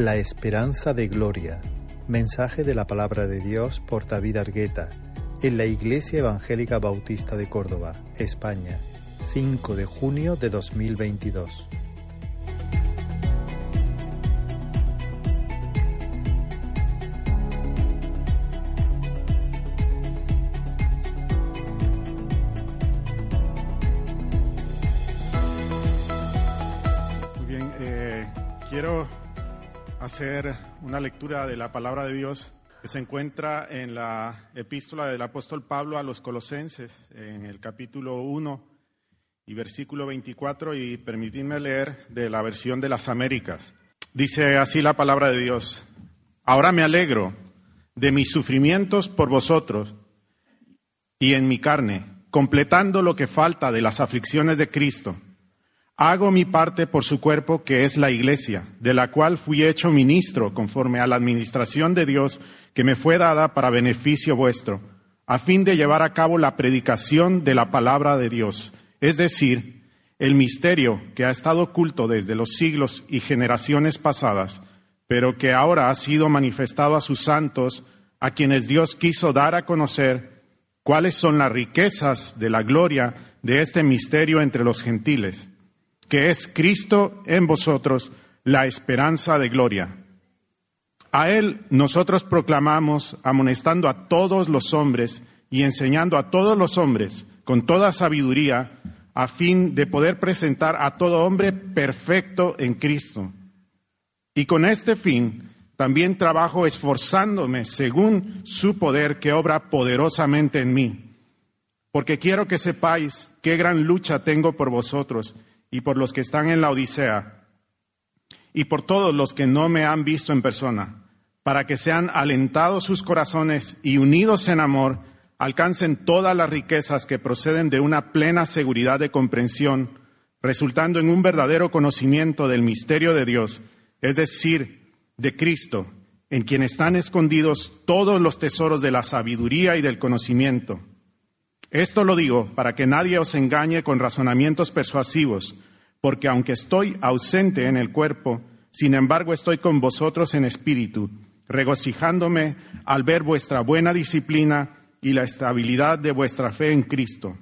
La esperanza de gloria. Mensaje de la palabra de Dios por David Argueta en la Iglesia Evangélica Bautista de Córdoba, España, 5 de junio de 2022. Hacer una lectura de la palabra de Dios que se encuentra en la epístola del apóstol Pablo a los Colosenses, en el capítulo 1 y versículo 24, y permitidme leer de la versión de las Américas. Dice así la palabra de Dios, ahora me alegro de mis sufrimientos por vosotros y en mi carne, completando lo que falta de las aflicciones de Cristo Hago mi parte por su cuerpo, que es la iglesia, de la cual fui hecho ministro conforme a la administración de Dios que me fue dada para beneficio vuestro, a fin de llevar a cabo la predicación de la palabra de Dios, es decir, el misterio que ha estado oculto desde los siglos y generaciones pasadas, pero que ahora ha sido manifestado a sus santos, a quienes Dios quiso dar a conocer cuáles son las riquezas de la gloria de este misterio entre los gentiles que es Cristo en vosotros, la esperanza de gloria. A Él nosotros proclamamos, amonestando a todos los hombres y enseñando a todos los hombres con toda sabiduría, a fin de poder presentar a todo hombre perfecto en Cristo. Y con este fin también trabajo esforzándome según su poder que obra poderosamente en mí, porque quiero que sepáis qué gran lucha tengo por vosotros y por los que están en la Odisea, y por todos los que no me han visto en persona, para que sean alentados sus corazones y unidos en amor, alcancen todas las riquezas que proceden de una plena seguridad de comprensión, resultando en un verdadero conocimiento del misterio de Dios, es decir, de Cristo, en quien están escondidos todos los tesoros de la sabiduría y del conocimiento. Esto lo digo para que nadie os engañe con razonamientos persuasivos, porque aunque estoy ausente en el cuerpo, sin embargo estoy con vosotros en espíritu, regocijándome al ver vuestra buena disciplina y la estabilidad de vuestra fe en Cristo.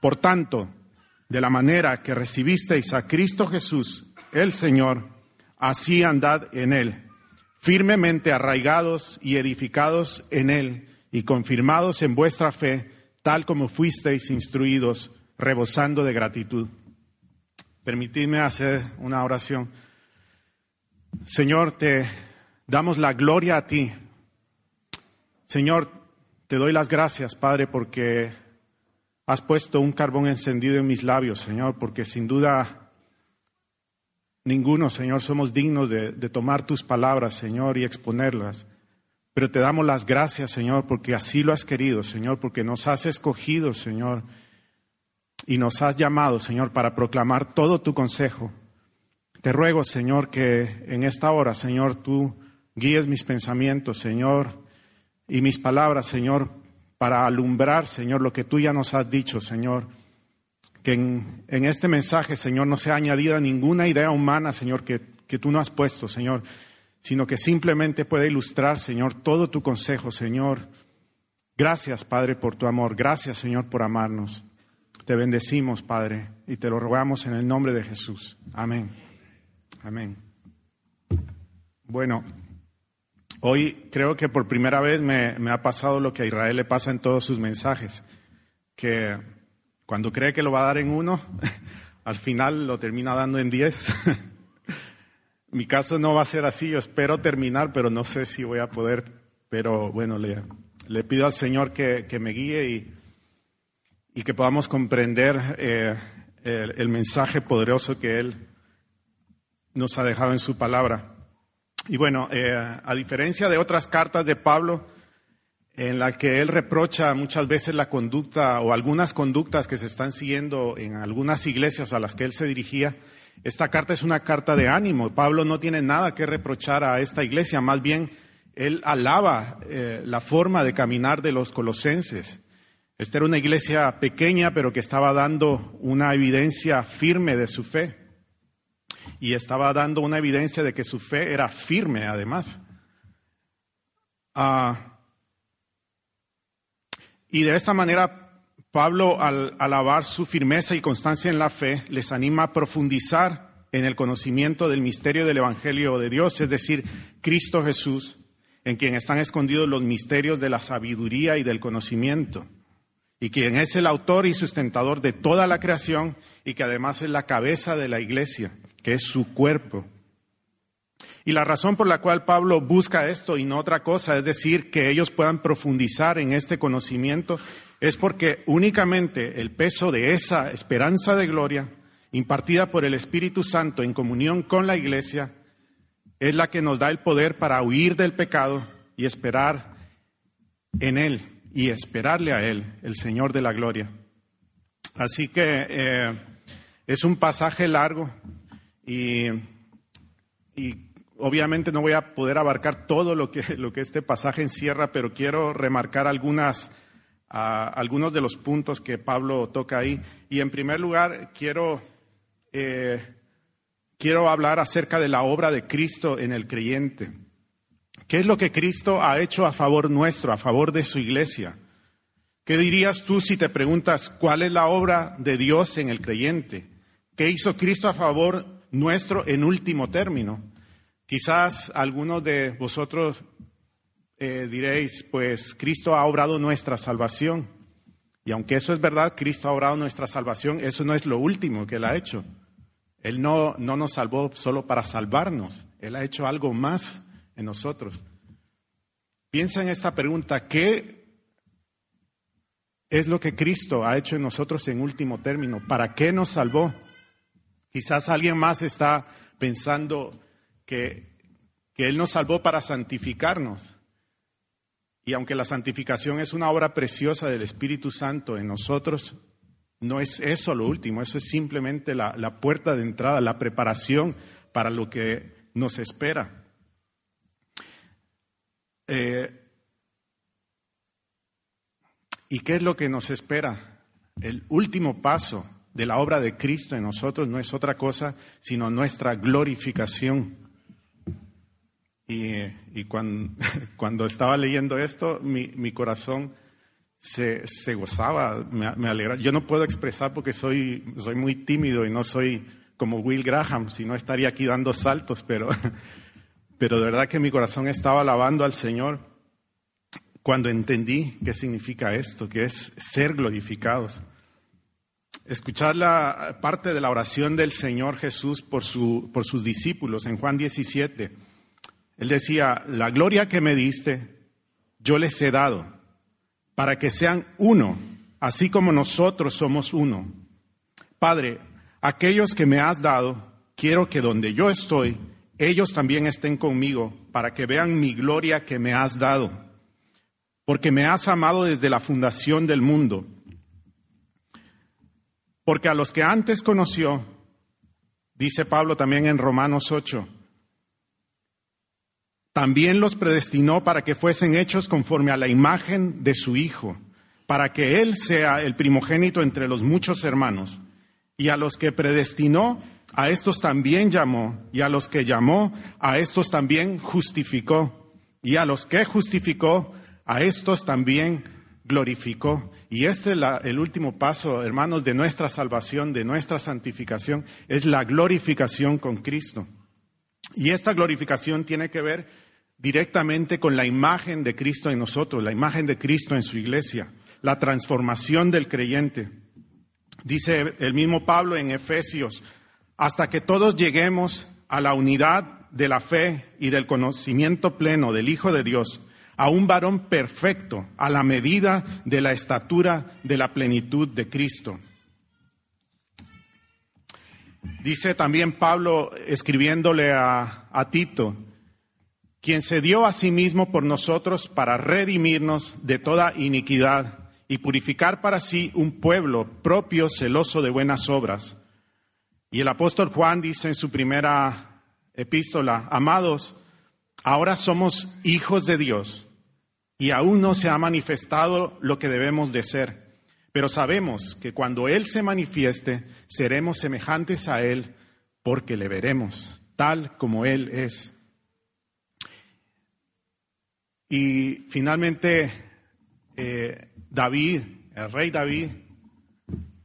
Por tanto, de la manera que recibisteis a Cristo Jesús, el Señor, así andad en Él, firmemente arraigados y edificados en Él y confirmados en vuestra fe, tal como fuisteis instruidos, rebosando de gratitud. Permitidme hacer una oración. Señor, te damos la gloria a ti. Señor, te doy las gracias, Padre, porque has puesto un carbón encendido en mis labios, Señor, porque sin duda ninguno, Señor, somos dignos de, de tomar tus palabras, Señor, y exponerlas. Pero te damos las gracias, Señor, porque así lo has querido, Señor, porque nos has escogido, Señor, y nos has llamado, Señor, para proclamar todo tu consejo. Te ruego, Señor, que en esta hora, Señor, tú guíes mis pensamientos, Señor, y mis palabras, Señor, para alumbrar, Señor, lo que tú ya nos has dicho, Señor. Que en, este mensaje, Señor, no sea añadida ninguna idea humana, Señor, que, que tú no has puesto, Señor, sino que simplemente puede ilustrar, Señor, todo tu consejo, Señor. Gracias, Padre, por tu amor. Gracias, Señor, por amarnos. Te bendecimos, Padre, y te lo rogamos en el nombre de Jesús. Amén. Amén. Bueno, hoy creo que por primera vez me, me, ha pasado lo que a Israel le pasa en todos sus mensajes, que cuando cree que lo va a dar en uno, al final lo termina dando en diez. Mi caso no va a ser así, yo espero terminar, pero no sé si voy a poder. Pero bueno, le, pido al Señor que, me guíe y, que podamos comprender eh, el, el, mensaje poderoso que Él nos ha dejado en su palabra. Y bueno, eh, a diferencia de otras cartas de Pablo, en la que Él reprocha muchas veces la conducta o algunas conductas que se están siguiendo en algunas iglesias a las que Él se dirigía, esta carta es una carta de ánimo. Pablo no tiene nada que reprochar a esta iglesia, más bien él alaba eh, la forma de caminar de los colosenses. Esta era una iglesia pequeña, pero que estaba dando una evidencia firme de su fe. y estaba dando una evidencia de que su fe era firme además. Ah, y de esta manera, Pablo, al alabar su firmeza y constancia en la fe, les anima a profundizar en el conocimiento del misterio del Evangelio de Dios, es decir, Cristo Jesús, en quien están escondidos los misterios de la sabiduría y del conocimiento, y quien es el autor y sustentador de toda la creación y que además es la cabeza de la iglesia, que es su cuerpo. Y la razón por la cual Pablo busca esto y no otra cosa, es decir, que ellos puedan profundizar en este conocimiento, es porque únicamente el peso de esa esperanza de gloria, impartida por el Espíritu Santo en comunión con la Iglesia, es la que nos da el poder para huir del pecado y esperar en Él y esperarle a Él, el Señor de la gloria. Así que eh, es un pasaje largo y, y Obviamente no voy a poder abarcar todo lo que, lo que este pasaje encierra, pero quiero remarcar algunas, algunos de los puntos que Pablo toca ahí. Y en primer lugar, quiero, eh, quiero hablar acerca de la obra de Cristo en el creyente. ¿Qué es lo que Cristo ha hecho a favor nuestro, a favor de su iglesia? ¿Qué dirías tú si te preguntas cuál es la obra de Dios en el creyente? ¿Qué hizo Cristo a favor nuestro en último término? Quizás algunos de vosotros eh, diréis, pues Cristo ha obrado nuestra salvación. Y aunque eso es verdad, Cristo ha obrado nuestra salvación, eso no es lo último que Él ha hecho. Él no, no nos salvó solo para salvarnos, Él ha hecho algo más en nosotros. Piensa en esta pregunta, ¿qué es lo que Cristo ha hecho en nosotros en último término? ¿Para qué nos salvó? Quizás alguien más está pensando, que, Él nos salvó para santificarnos. Y aunque la santificación es una obra preciosa del Espíritu Santo en nosotros, no es eso lo último, eso es simplemente la, puerta de entrada, la preparación para lo que nos espera. Eh, ¿Y qué es lo que nos espera? El último paso de la obra de Cristo en nosotros no es otra cosa sino nuestra glorificación. Y, cuando, estaba leyendo esto, mi, corazón se, gozaba, me, alegra. Yo no puedo expresar porque soy, soy muy tímido y no soy como Will Graham, si no estaría aquí dando saltos, pero, pero de verdad que mi corazón estaba alabando al Señor cuando entendí qué significa esto, que es ser glorificados. Escuchar la parte de la oración del Señor Jesús por, su, por sus discípulos en Juan 17 él decía, la gloria que me diste, yo les he dado, para que sean uno, así como nosotros somos uno. Padre, aquellos que me has dado, quiero que donde yo estoy, ellos también estén conmigo, para que vean mi gloria que me has dado, porque me has amado desde la fundación del mundo. Porque a los que antes conoció, dice Pablo también en Romanos 8, también los predestinó para que fuesen hechos conforme a la imagen de su Hijo, para que Él sea el primogénito entre los muchos hermanos. Y a los que predestinó, a estos también llamó, y a los que llamó, a estos también justificó, y a los que justificó, a estos también glorificó. Y este es el último paso, hermanos, de nuestra salvación, de nuestra santificación, es la glorificación con Cristo. Y esta glorificación tiene que ver directamente con la imagen de Cristo en nosotros, la imagen de Cristo en su iglesia, la transformación del creyente. Dice el mismo Pablo en Efesios, hasta que todos lleguemos a la unidad de la fe y del conocimiento pleno del Hijo de Dios, a un varón perfecto, a la medida de la estatura de la plenitud de Cristo. Dice también Pablo escribiéndole a, a Tito, quien se dio a sí mismo por nosotros para redimirnos de toda iniquidad y purificar para sí un pueblo propio celoso de buenas obras. Y el apóstol Juan dice en su primera epístola, amados, ahora somos hijos de Dios y aún no se ha manifestado lo que debemos de ser, pero sabemos que cuando Él se manifieste, seremos semejantes a Él porque le veremos tal como Él es. Y finalmente, eh, David, el rey David,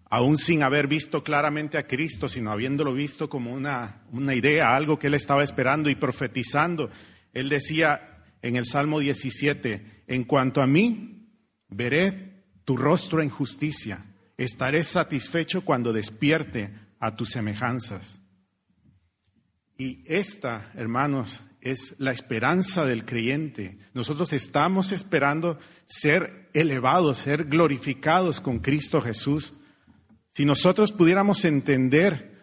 aún sin haber visto claramente a Cristo, sino habiéndolo visto como una, una idea, algo que él estaba esperando y profetizando, él decía en el Salmo 17, en cuanto a mí, veré tu rostro en justicia, estaré satisfecho cuando despierte a tus semejanzas. Y esta, hermanos, es la esperanza del creyente. Nosotros estamos esperando ser elevados, ser glorificados con Cristo Jesús. Si nosotros pudiéramos entender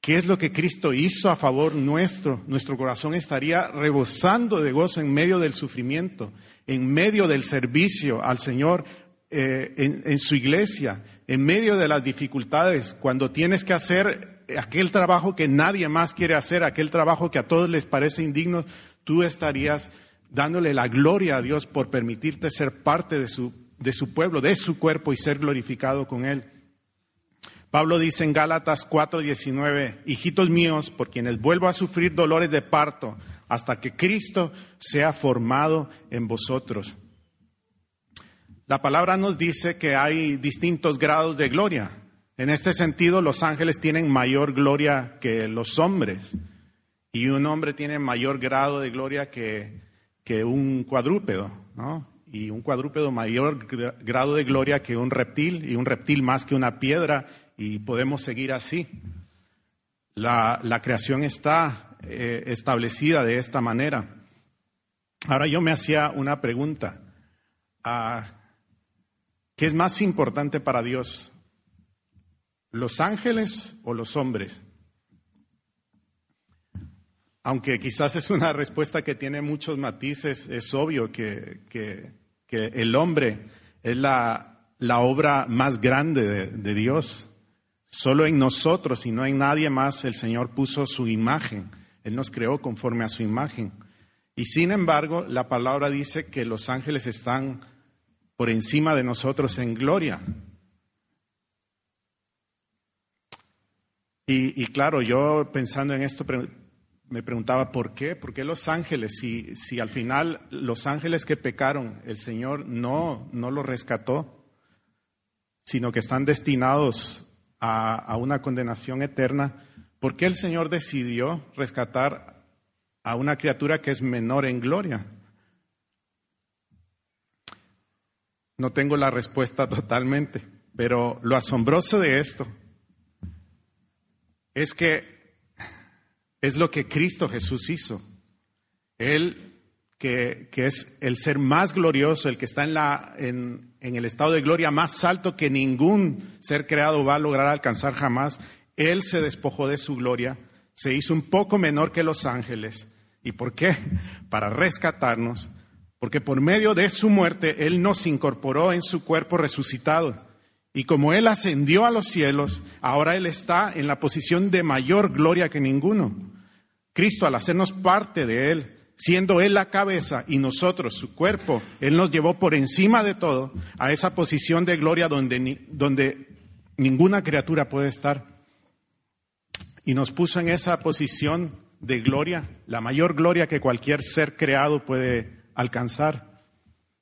qué es lo que Cristo hizo a favor nuestro, nuestro corazón estaría rebosando de gozo en medio del sufrimiento, en medio del servicio al Señor eh, en, en su iglesia, en medio de las dificultades, cuando tienes que hacer aquel trabajo que nadie más quiere hacer, aquel trabajo que a todos les parece indigno, tú estarías dándole la gloria a Dios por permitirte ser parte de su, de su pueblo, de su cuerpo y ser glorificado con Él. Pablo dice en Gálatas 4:19, hijitos míos, por quienes vuelvo a sufrir dolores de parto, hasta que Cristo sea formado en vosotros. La palabra nos dice que hay distintos grados de gloria. En este sentido, los ángeles tienen mayor gloria que los hombres y un hombre tiene mayor grado de gloria que, que un cuadrúpedo, ¿no? Y un cuadrúpedo mayor grado de gloria que un reptil y un reptil más que una piedra y podemos seguir así. La, la creación está eh, establecida de esta manera. Ahora yo me hacía una pregunta. Ah, ¿Qué es más importante para Dios? ¿Los ángeles o los hombres? Aunque quizás es una respuesta que tiene muchos matices, es obvio que, el hombre es la, obra más grande de, de, Dios. Solo en nosotros y no en nadie más el Señor puso su imagen. Él nos creó conforme a su imagen. Y sin embargo, la palabra dice que los ángeles están por encima de nosotros en gloria. Y, claro, yo pensando en esto me preguntaba, ¿por qué? ¿Por qué los ángeles? Si, si al final los ángeles que pecaron, el Señor no, no los rescató, sino que están destinados a, a una condenación eterna, ¿por qué el Señor decidió rescatar a una criatura que es menor en gloria? No tengo la respuesta totalmente, pero lo asombroso de esto es que es lo que Cristo Jesús hizo. Él, que, es el ser más glorioso, el que está en, la, en, en el estado de gloria más alto que ningún ser creado va a lograr alcanzar jamás, Él se despojó de su gloria, se hizo un poco menor que los ángeles. ¿Y por qué? Para rescatarnos, porque por medio de su muerte Él nos incorporó en su cuerpo resucitado. Y como Él ascendió a los cielos, ahora Él está en la posición de mayor gloria que ninguno. Cristo, al hacernos parte de Él, siendo Él la cabeza y nosotros su cuerpo, Él nos llevó por encima de todo a esa posición de gloria donde, donde ninguna criatura puede estar. Y nos puso en esa posición de gloria, la mayor gloria que cualquier ser creado puede alcanzar.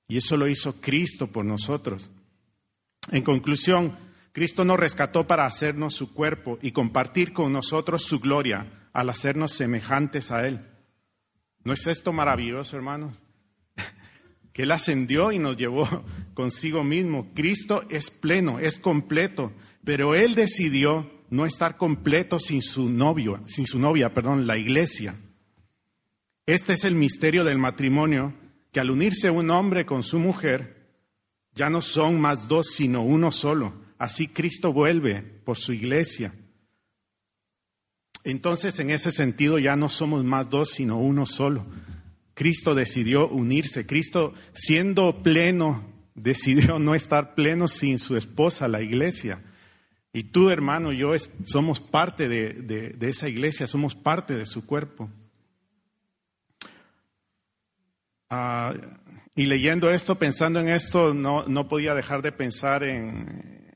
Y eso lo hizo Cristo por nosotros. En conclusión, Cristo nos rescató para hacernos su cuerpo y compartir con nosotros su gloria al hacernos semejantes a Él. ¿No es esto maravilloso, hermanos? Que Él ascendió y nos llevó consigo mismo. Cristo es pleno, es completo, pero Él decidió no estar completo sin su novio, sin su novia, perdón, la iglesia. Este es el misterio del matrimonio, que al unirse un hombre con su mujer, ya no son más dos, sino uno solo. Así Cristo vuelve por su iglesia. Entonces, en ese sentido, ya no somos más dos, sino uno solo. Cristo decidió unirse. Cristo, siendo pleno, decidió no estar pleno sin su esposa, la iglesia. Y tú, hermano, yo somos parte de, de esa iglesia, somos parte de su cuerpo. Ah, y leyendo esto, pensando en esto, no, no podía dejar de pensar en,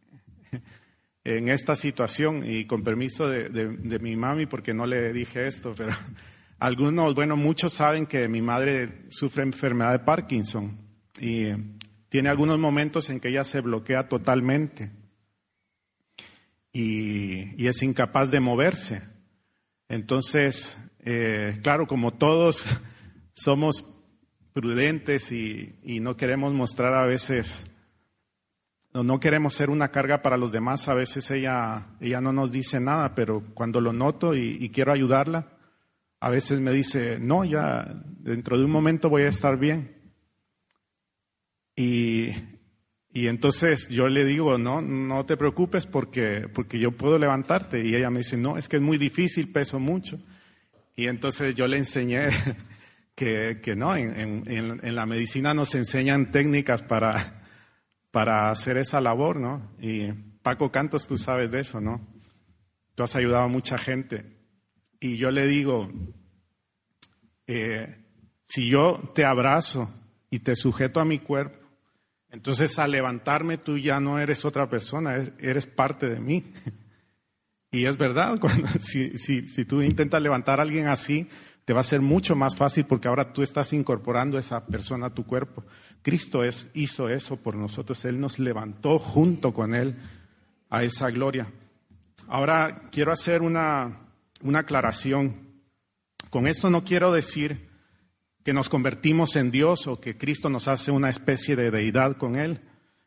en esta situación y con permiso de, de, mi mami, porque no le dije esto, pero algunos, bueno, muchos saben que mi madre sufre enfermedad de Parkinson y tiene algunos momentos en que ella se bloquea totalmente y, y es incapaz de moverse. Entonces, eh, claro, como todos somos prudentes y, y no queremos mostrar a veces no, no, queremos ser una carga para los demás. A veces ella, ella no nos dice nada, pero cuando lo noto y, quiero ayudarla, a veces me dice, no, ya dentro de un momento voy a estar bien. Y, y entonces yo le digo, no, no te preocupes porque, porque yo puedo levantarte. Y ella me dice, no, es que es muy difícil, peso mucho. Y entonces yo le enseñé que, no, en, en, en la medicina nos enseñan técnicas para para hacer esa labor, ¿no? Y Paco Cantos, tú sabes de eso, ¿no? Tú has ayudado a mucha gente. Y yo le digo, eh, si yo te abrazo y te sujeto a mi cuerpo, entonces al levantarme tú ya no eres otra persona, eres parte de mí. Y es verdad, si, si, si tú intentas levantar a alguien así, te va a ser mucho más fácil porque ahora tú estás incorporando esa persona a tu cuerpo. Cristo es, hizo eso por nosotros, Él nos levantó junto con Él a esa gloria. Ahora quiero hacer una, una aclaración. Con esto no quiero decir que nos convertimos en Dios o que Cristo nos hace una especie de deidad con Él.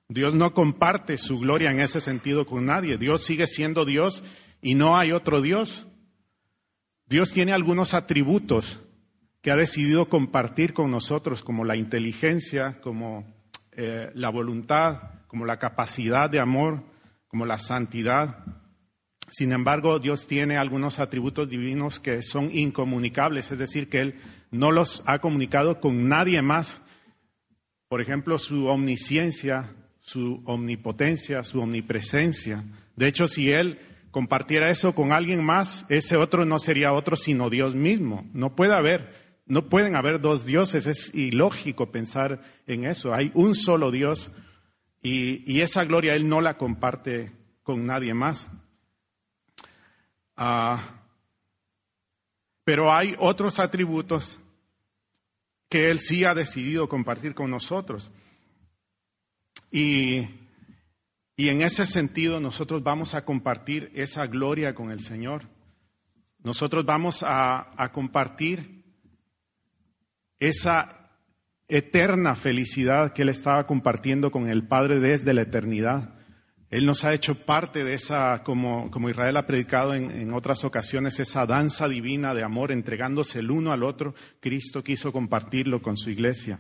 Dios no comparte su gloria en ese sentido con nadie. Dios sigue siendo Dios y no hay otro Dios. Dios tiene algunos atributos que ha decidido compartir con nosotros, como la inteligencia, como eh, la voluntad, como la capacidad de amor, como la santidad. Sin embargo, Dios tiene algunos atributos divinos que son incomunicables, es decir, que Él no los ha comunicado con nadie más. Por ejemplo, su omnisciencia, su omnipotencia, su omnipresencia. De hecho, si Él compartiera eso con alguien más, ese otro no sería otro sino Dios mismo. No puede haber no pueden haber dos dioses, es ilógico pensar en eso. Hay un solo Dios y, esa gloria Él no la comparte con nadie más. Ah, pero hay otros atributos que Él sí ha decidido compartir con nosotros. Y, en ese sentido nosotros vamos a compartir esa gloria con el Señor. Nosotros vamos a compartir esa eterna felicidad que Él estaba compartiendo con el Padre desde la eternidad. Él nos ha hecho parte de esa, como, como Israel ha predicado en, en, otras ocasiones, esa danza divina de amor, entregándose el uno al otro. Cristo quiso compartirlo con su iglesia.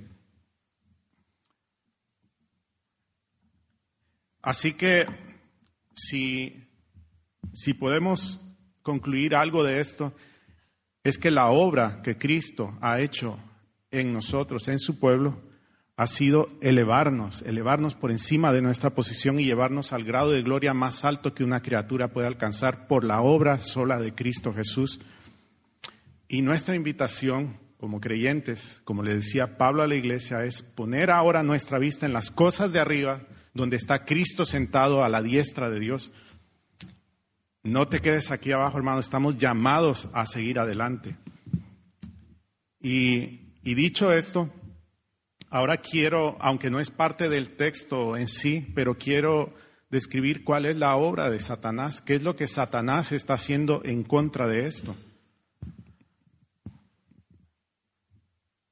Así que si, si podemos concluir algo de esto, es que la obra que Cristo ha hecho en nosotros, en su pueblo, ha sido elevarnos, elevarnos por encima de nuestra posición y llevarnos al grado de gloria más alto que una criatura puede alcanzar por la obra sola de Cristo Jesús. Y nuestra invitación como creyentes, como le decía Pablo a la iglesia, es poner ahora nuestra vista en las cosas de arriba, donde está Cristo sentado a la diestra de Dios. No te quedes aquí abajo, hermano, estamos llamados a seguir adelante. Y y dicho esto, ahora quiero, aunque no es parte del texto en sí, pero quiero describir cuál es la obra de Satanás, qué es lo que Satanás está haciendo en contra de esto.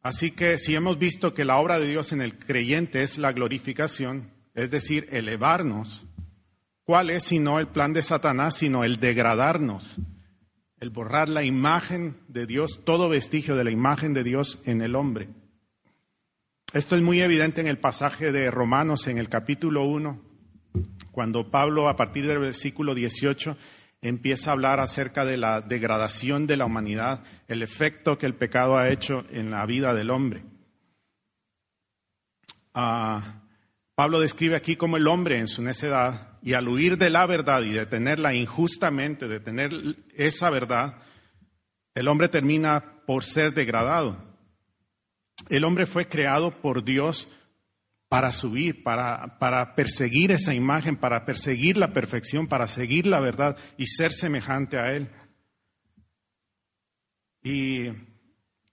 Así que si hemos visto que la obra de Dios en el creyente es la glorificación, es decir, elevarnos, ¿cuál es sino el plan de Satanás, sino el degradarnos, el borrar la imagen de Dios, todo vestigio de la imagen de Dios en el hombre. Esto es muy evidente en el pasaje de Romanos, en el capítulo 1, cuando Pablo, a partir del versículo 18, empieza a hablar acerca de la degradación de la humanidad, el efecto que el pecado ha hecho en la vida del hombre. Ah, Pablo describe aquí cómo el hombre en su necedad y al huir de la verdad y de tenerla injustamente, de tener esa verdad, el hombre termina por ser degradado. El hombre fue creado por Dios para subir, para, para perseguir esa imagen, para perseguir la perfección, para seguir la verdad y ser semejante a Él. Y,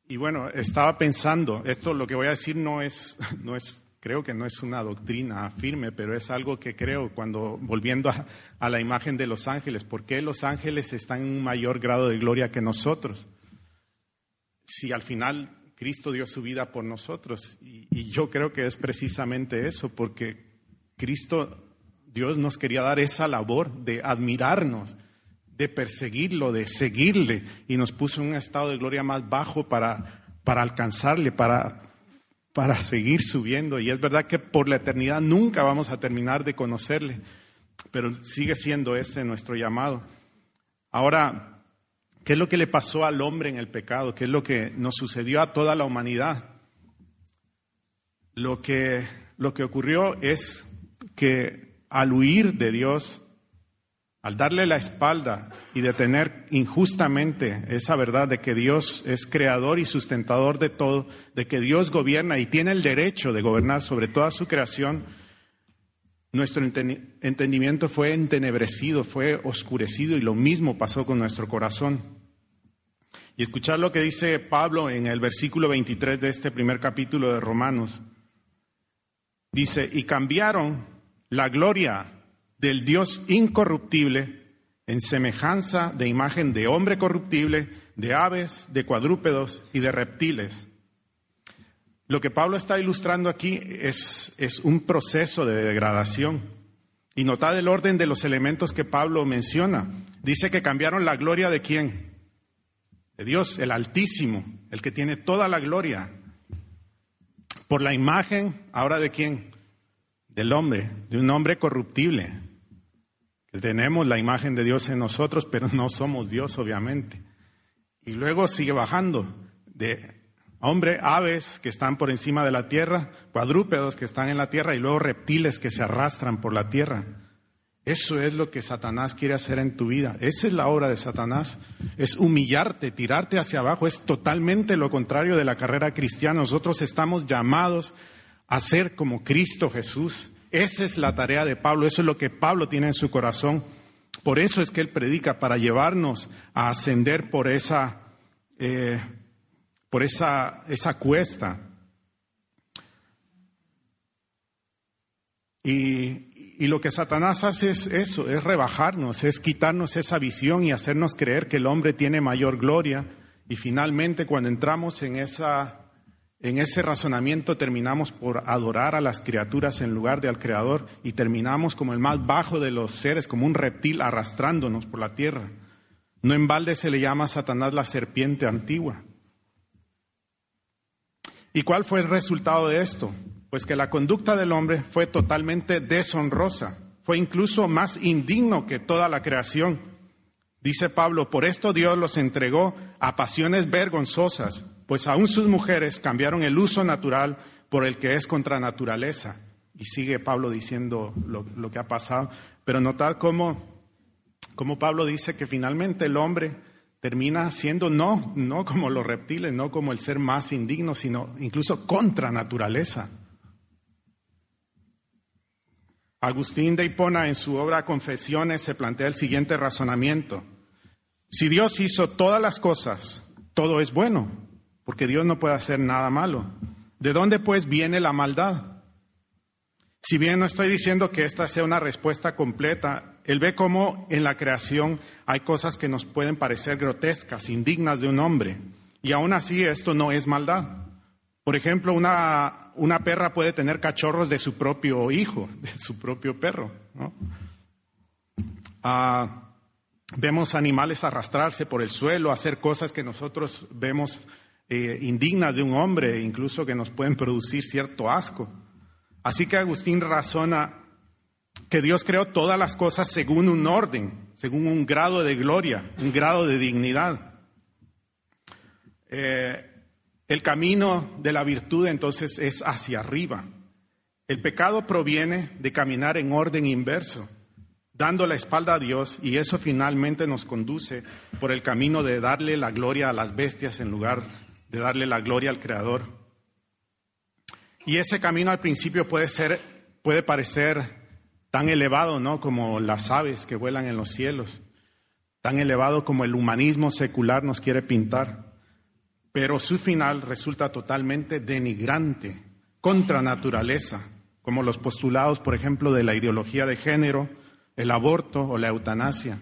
y bueno, estaba pensando, esto lo que voy a decir no es, no es creo que no es una doctrina firme, pero es algo que creo cuando, volviendo a, la imagen de los ángeles, ¿por qué los ángeles están en un mayor grado de gloria que nosotros? Si al final Cristo dio su vida por nosotros. Y, yo creo que es precisamente eso, porque Cristo, Dios nos quería dar esa labor de admirarnos, de perseguirlo, de seguirle, y nos puso en un estado de gloria más bajo para, para alcanzarle, para, para seguir subiendo. Y es verdad que por la eternidad nunca vamos a terminar de conocerle, pero sigue siendo este nuestro llamado. Ahora, ¿Qué es lo que le pasó al hombre en el pecado? ¿Qué es lo que nos sucedió a toda la humanidad? Lo que, lo que ocurrió es que al huir de Dios, al darle la espalda y detener injustamente esa verdad de que Dios es creador y sustentador de todo, de que Dios gobierna y tiene el derecho de gobernar sobre toda su creación, nuestro entendimiento fue entenebrecido, fue oscurecido y lo mismo pasó con nuestro corazón. Y escuchar lo que dice Pablo en el versículo 23 de este primer capítulo de Romanos. Dice, y cambiaron la gloria del Dios incorruptible en semejanza de imagen de hombre corruptible, de aves, de cuadrúpedos y de reptiles. Lo que Pablo está ilustrando aquí es, es un proceso de degradación. Y notad el orden de los elementos que Pablo menciona. Dice que cambiaron la gloria de quién? de Dios, el Altísimo, el que tiene toda la gloria, por la imagen, ahora de quién? Del hombre, de un hombre corruptible. Tenemos la imagen de Dios en nosotros, pero no somos Dios, obviamente. Y luego sigue bajando de hombre, aves que están por encima de la tierra, cuadrúpedos que están en la tierra y luego reptiles que se arrastran por la tierra. Eso es lo que Satanás quiere hacer en tu vida. Esa es la obra de Satanás. Es humillarte, tirarte hacia abajo. Es totalmente lo contrario de la carrera cristiana. Nosotros estamos llamados a ser como Cristo Jesús. Esa es la tarea de Pablo. Eso es lo que Pablo tiene en su corazón. Por eso es que él predica, para llevarnos a ascender por esa, eh, por esa, esa cuesta. Y, y lo que Satanás hace es eso, es rebajarnos, es quitarnos esa visión y hacernos creer que el hombre tiene mayor gloria. Y finalmente cuando entramos en, esa, en ese razonamiento terminamos por adorar a las criaturas en lugar de al Creador y terminamos como el más bajo de los seres, como un reptil arrastrándonos por la tierra. No en balde se le llama a Satanás la serpiente antigua. ¿Y cuál fue el resultado de esto? Pues que la conducta del hombre fue totalmente deshonrosa, fue incluso más indigno que toda la creación. Dice Pablo, por esto Dios los entregó a pasiones vergonzosas, pues aún sus mujeres cambiaron el uso natural por el que es contra naturaleza. Y sigue Pablo diciendo lo, que ha pasado. Pero notad cómo, cómo Pablo dice que finalmente el hombre termina siendo no, no como los reptiles, no como el ser más indigno, sino incluso contra naturaleza. Agustín de Hipona en su obra Confesiones se plantea el siguiente razonamiento. Si Dios hizo todas las cosas, todo es bueno, porque Dios no puede hacer nada malo. ¿De dónde pues viene la maldad? Si bien no estoy diciendo que esta sea una respuesta completa, él ve cómo en la creación hay cosas que nos pueden parecer grotescas, indignas de un hombre, y aún así esto no es maldad. Por ejemplo, una una perra puede tener cachorros de su propio hijo, de su propio perro. Ah, vemos animales arrastrarse por el suelo, hacer cosas que nosotros vemos eh, indignas de un hombre, incluso que nos pueden producir cierto asco. Así que Agustín razona que Dios creó todas las cosas según un orden, según un grado de gloria, un grado de dignidad. Eh, el camino de la virtud entonces es hacia arriba. El pecado proviene de caminar en orden inverso, dando la espalda a Dios y eso finalmente nos conduce por el camino de darle la gloria a las bestias en lugar de darle la gloria al Creador. Y ese camino al principio puede ser, puede parecer tan elevado, ¿no? Como las aves que vuelan en los cielos, tan elevado como el humanismo secular nos quiere pintar. Pero su final resulta totalmente denigrante, contra naturaleza, como los postulados, por ejemplo, de la ideología de género, el aborto o la eutanasia.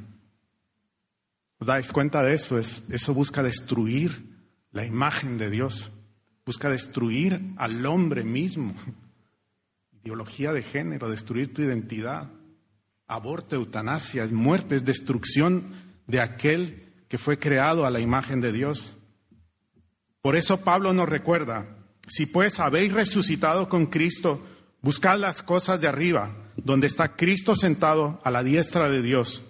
¿Os dais cuenta de eso? eso busca destruir la imagen de Dios, busca destruir al hombre mismo. Ideología de género, destruir tu identidad. Aborto, eutanasia, muerte, es destrucción de aquel que fue creado a la imagen de Dios. Por eso Pablo nos recuerda, si pues habéis resucitado con Cristo, buscad las cosas de arriba, donde está Cristo sentado a la diestra de Dios.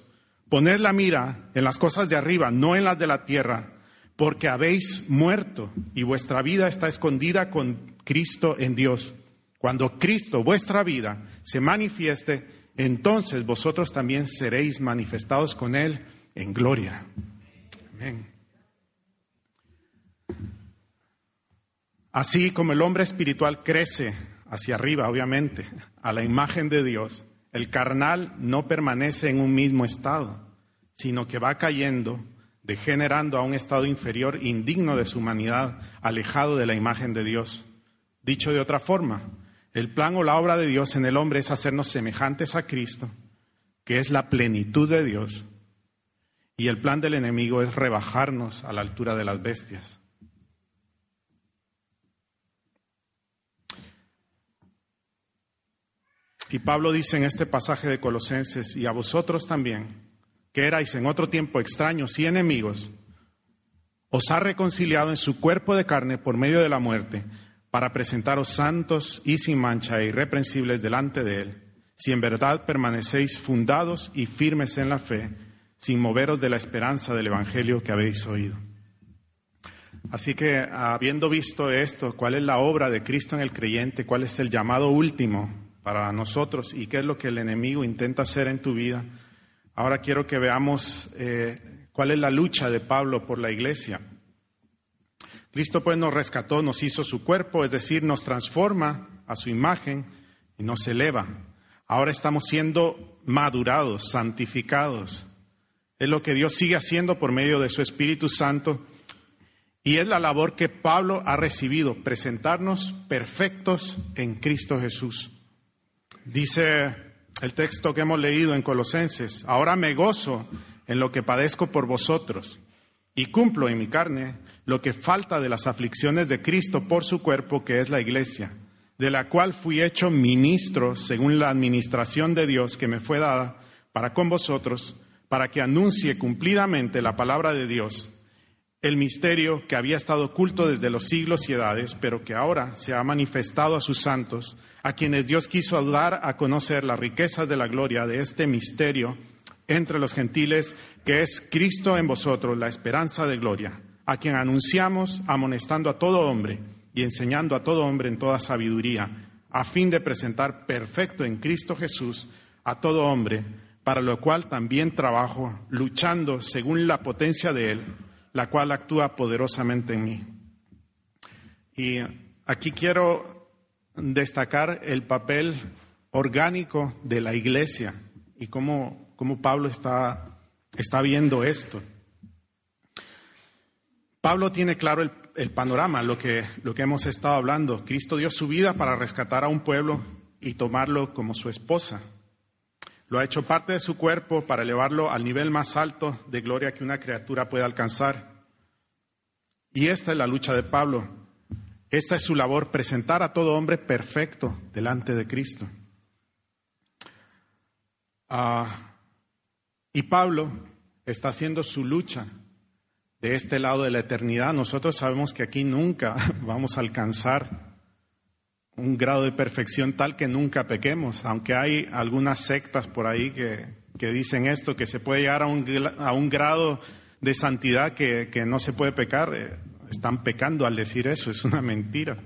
Poned la mira en las cosas de arriba, no en las de la tierra, porque habéis muerto y vuestra vida está escondida con Cristo en Dios. Cuando Cristo, vuestra vida, se manifieste, entonces vosotros también seréis manifestados con Él en gloria. Amén. Así como el hombre espiritual crece hacia arriba, obviamente, a la imagen de Dios, el carnal no permanece en un mismo estado, sino que va cayendo, degenerando a un estado inferior, indigno de su humanidad, alejado de la imagen de Dios. Dicho de otra forma, el plan o la obra de Dios en el hombre es hacernos semejantes a Cristo, que es la plenitud de Dios, y el plan del enemigo es rebajarnos a la altura de las bestias. Y Pablo dice en este pasaje de Colosenses, y a vosotros también, que erais en otro tiempo extraños y enemigos, os ha reconciliado en su cuerpo de carne por medio de la muerte, para presentaros santos y sin mancha e irreprensibles delante de Él, si en verdad permanecéis fundados y firmes en la fe, sin moveros de la esperanza del Evangelio que habéis oído. Así que, habiendo visto esto, cuál es la obra de Cristo en el creyente, cuál es el llamado último para nosotros y qué es lo que el enemigo intenta hacer en tu vida. Ahora quiero que veamos eh, cuál es la lucha de Pablo por la iglesia. Cristo pues nos rescató, nos hizo su cuerpo, es decir, nos transforma a su imagen y nos eleva. Ahora estamos siendo madurados, santificados. Es lo que Dios sigue haciendo por medio de su Espíritu Santo. Y es la labor que Pablo ha recibido, presentarnos perfectos en Cristo Jesús. Dice el texto que hemos leído en Colosenses, ahora me gozo en lo que padezco por vosotros y cumplo en mi carne lo que falta de las aflicciones de Cristo por su cuerpo, que es la iglesia, de la cual fui hecho ministro según la administración de Dios que me fue dada para con vosotros, para que anuncie cumplidamente la palabra de Dios, el misterio que había estado oculto desde los siglos y edades, pero que ahora se ha manifestado a sus santos a quienes Dios quiso dar a conocer las riquezas de la gloria de este misterio entre los gentiles, que es Cristo en vosotros, la esperanza de gloria, a quien anunciamos amonestando a todo hombre y enseñando a todo hombre en toda sabiduría, a fin de presentar perfecto en Cristo Jesús a todo hombre, para lo cual también trabajo, luchando según la potencia de Él, la cual actúa poderosamente en mí. Y aquí quiero destacar el papel orgánico de la iglesia y cómo, Pablo está, está, viendo esto. Pablo tiene claro el, el panorama, lo que, lo que hemos estado hablando. Cristo dio su vida para rescatar a un pueblo y tomarlo como su esposa. Lo ha hecho parte de su cuerpo para elevarlo al nivel más alto de gloria que una criatura puede alcanzar. Y esta es la lucha de Pablo, esta es su labor, presentar a todo hombre perfecto delante de Cristo. Ah, y Pablo está haciendo su lucha de este lado de la eternidad. Nosotros sabemos que aquí nunca vamos a alcanzar un grado de perfección tal que nunca pequemos, aunque hay algunas sectas por ahí que, dicen esto, que se puede llegar a un, a un grado de santidad que, que no se puede pecar. Están pecando al decir eso, es una mentira.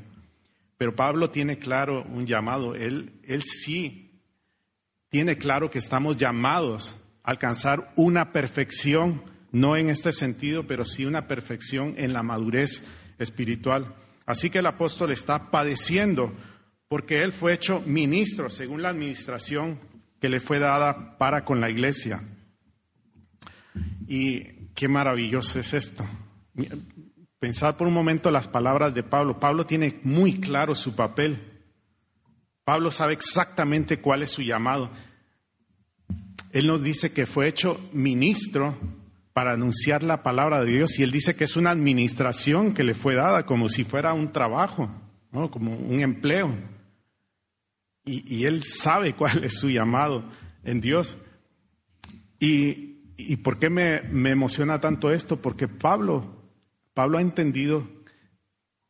Pero Pablo tiene claro un llamado, él, él sí tiene claro que estamos llamados a alcanzar una perfección, no en este sentido, pero sí una perfección en la madurez espiritual. Así que el apóstol está padeciendo porque él fue hecho ministro según la administración que le fue dada para con la iglesia. Y qué maravilloso es esto. Pensad por un momento las palabras de Pablo. Pablo tiene muy claro su papel. Pablo sabe exactamente cuál es su llamado. Él nos dice que fue hecho ministro para anunciar la palabra de Dios y él dice que es una administración que le fue dada como si fuera un trabajo, como un empleo. Y, él sabe cuál es su llamado en Dios. ¿Y, por qué me, me emociona tanto esto? Porque Pablo, Pablo ha entendido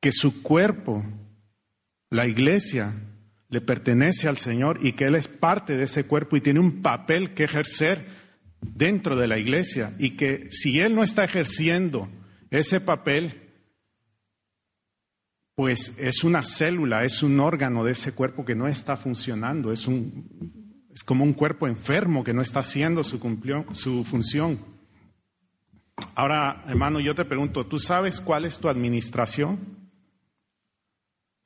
que su cuerpo, la iglesia, le pertenece al Señor y que Él es parte de ese cuerpo y tiene un papel que ejercer dentro de la iglesia y que si Él no está ejerciendo ese papel, pues es una célula, es un órgano de ese cuerpo que no está funcionando, es, un, es como un cuerpo enfermo que no está haciendo su, su función. Ahora, hermano, yo te pregunto, ¿tú sabes cuál es tu administración?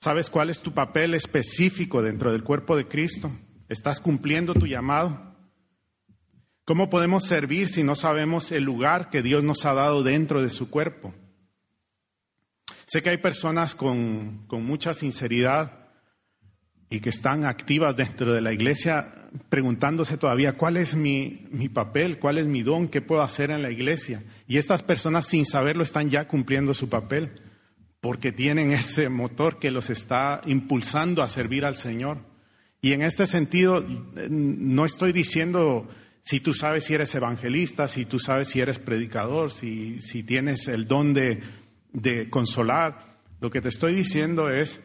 ¿Sabes cuál es tu papel específico dentro del cuerpo de Cristo? ¿Estás cumpliendo tu llamado? ¿Cómo podemos servir si no sabemos el lugar que Dios nos ha dado dentro de su cuerpo? Sé que hay personas con, mucha sinceridad y que están activas dentro de la iglesia preguntándose todavía cuál es mi, mi, papel, cuál es mi don, qué puedo hacer en la iglesia. Y estas personas sin saberlo están ya cumpliendo su papel porque tienen ese motor que los está impulsando a servir al Señor. Y en este sentido, no estoy diciendo si tú sabes si eres evangelista, si tú sabes si eres predicador, si, si tienes el don de, de consolar. Lo que te estoy diciendo es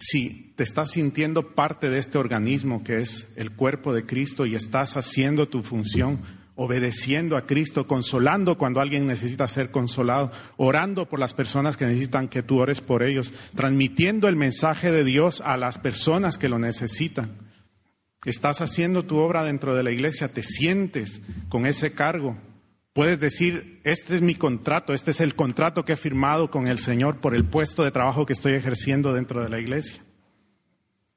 si te estás sintiendo parte de este organismo que es el cuerpo de Cristo y estás haciendo tu función obedeciendo a Cristo, consolando cuando alguien necesita ser consolado, orando por las personas que necesitan que tú ores por ellos, transmitiendo el mensaje de Dios a las personas que lo necesitan. Estás haciendo tu obra dentro de la iglesia, te sientes con ese cargo. Puedes decir, este es mi contrato, este es el contrato que he firmado con el Señor por el puesto de trabajo que estoy ejerciendo dentro de la iglesia.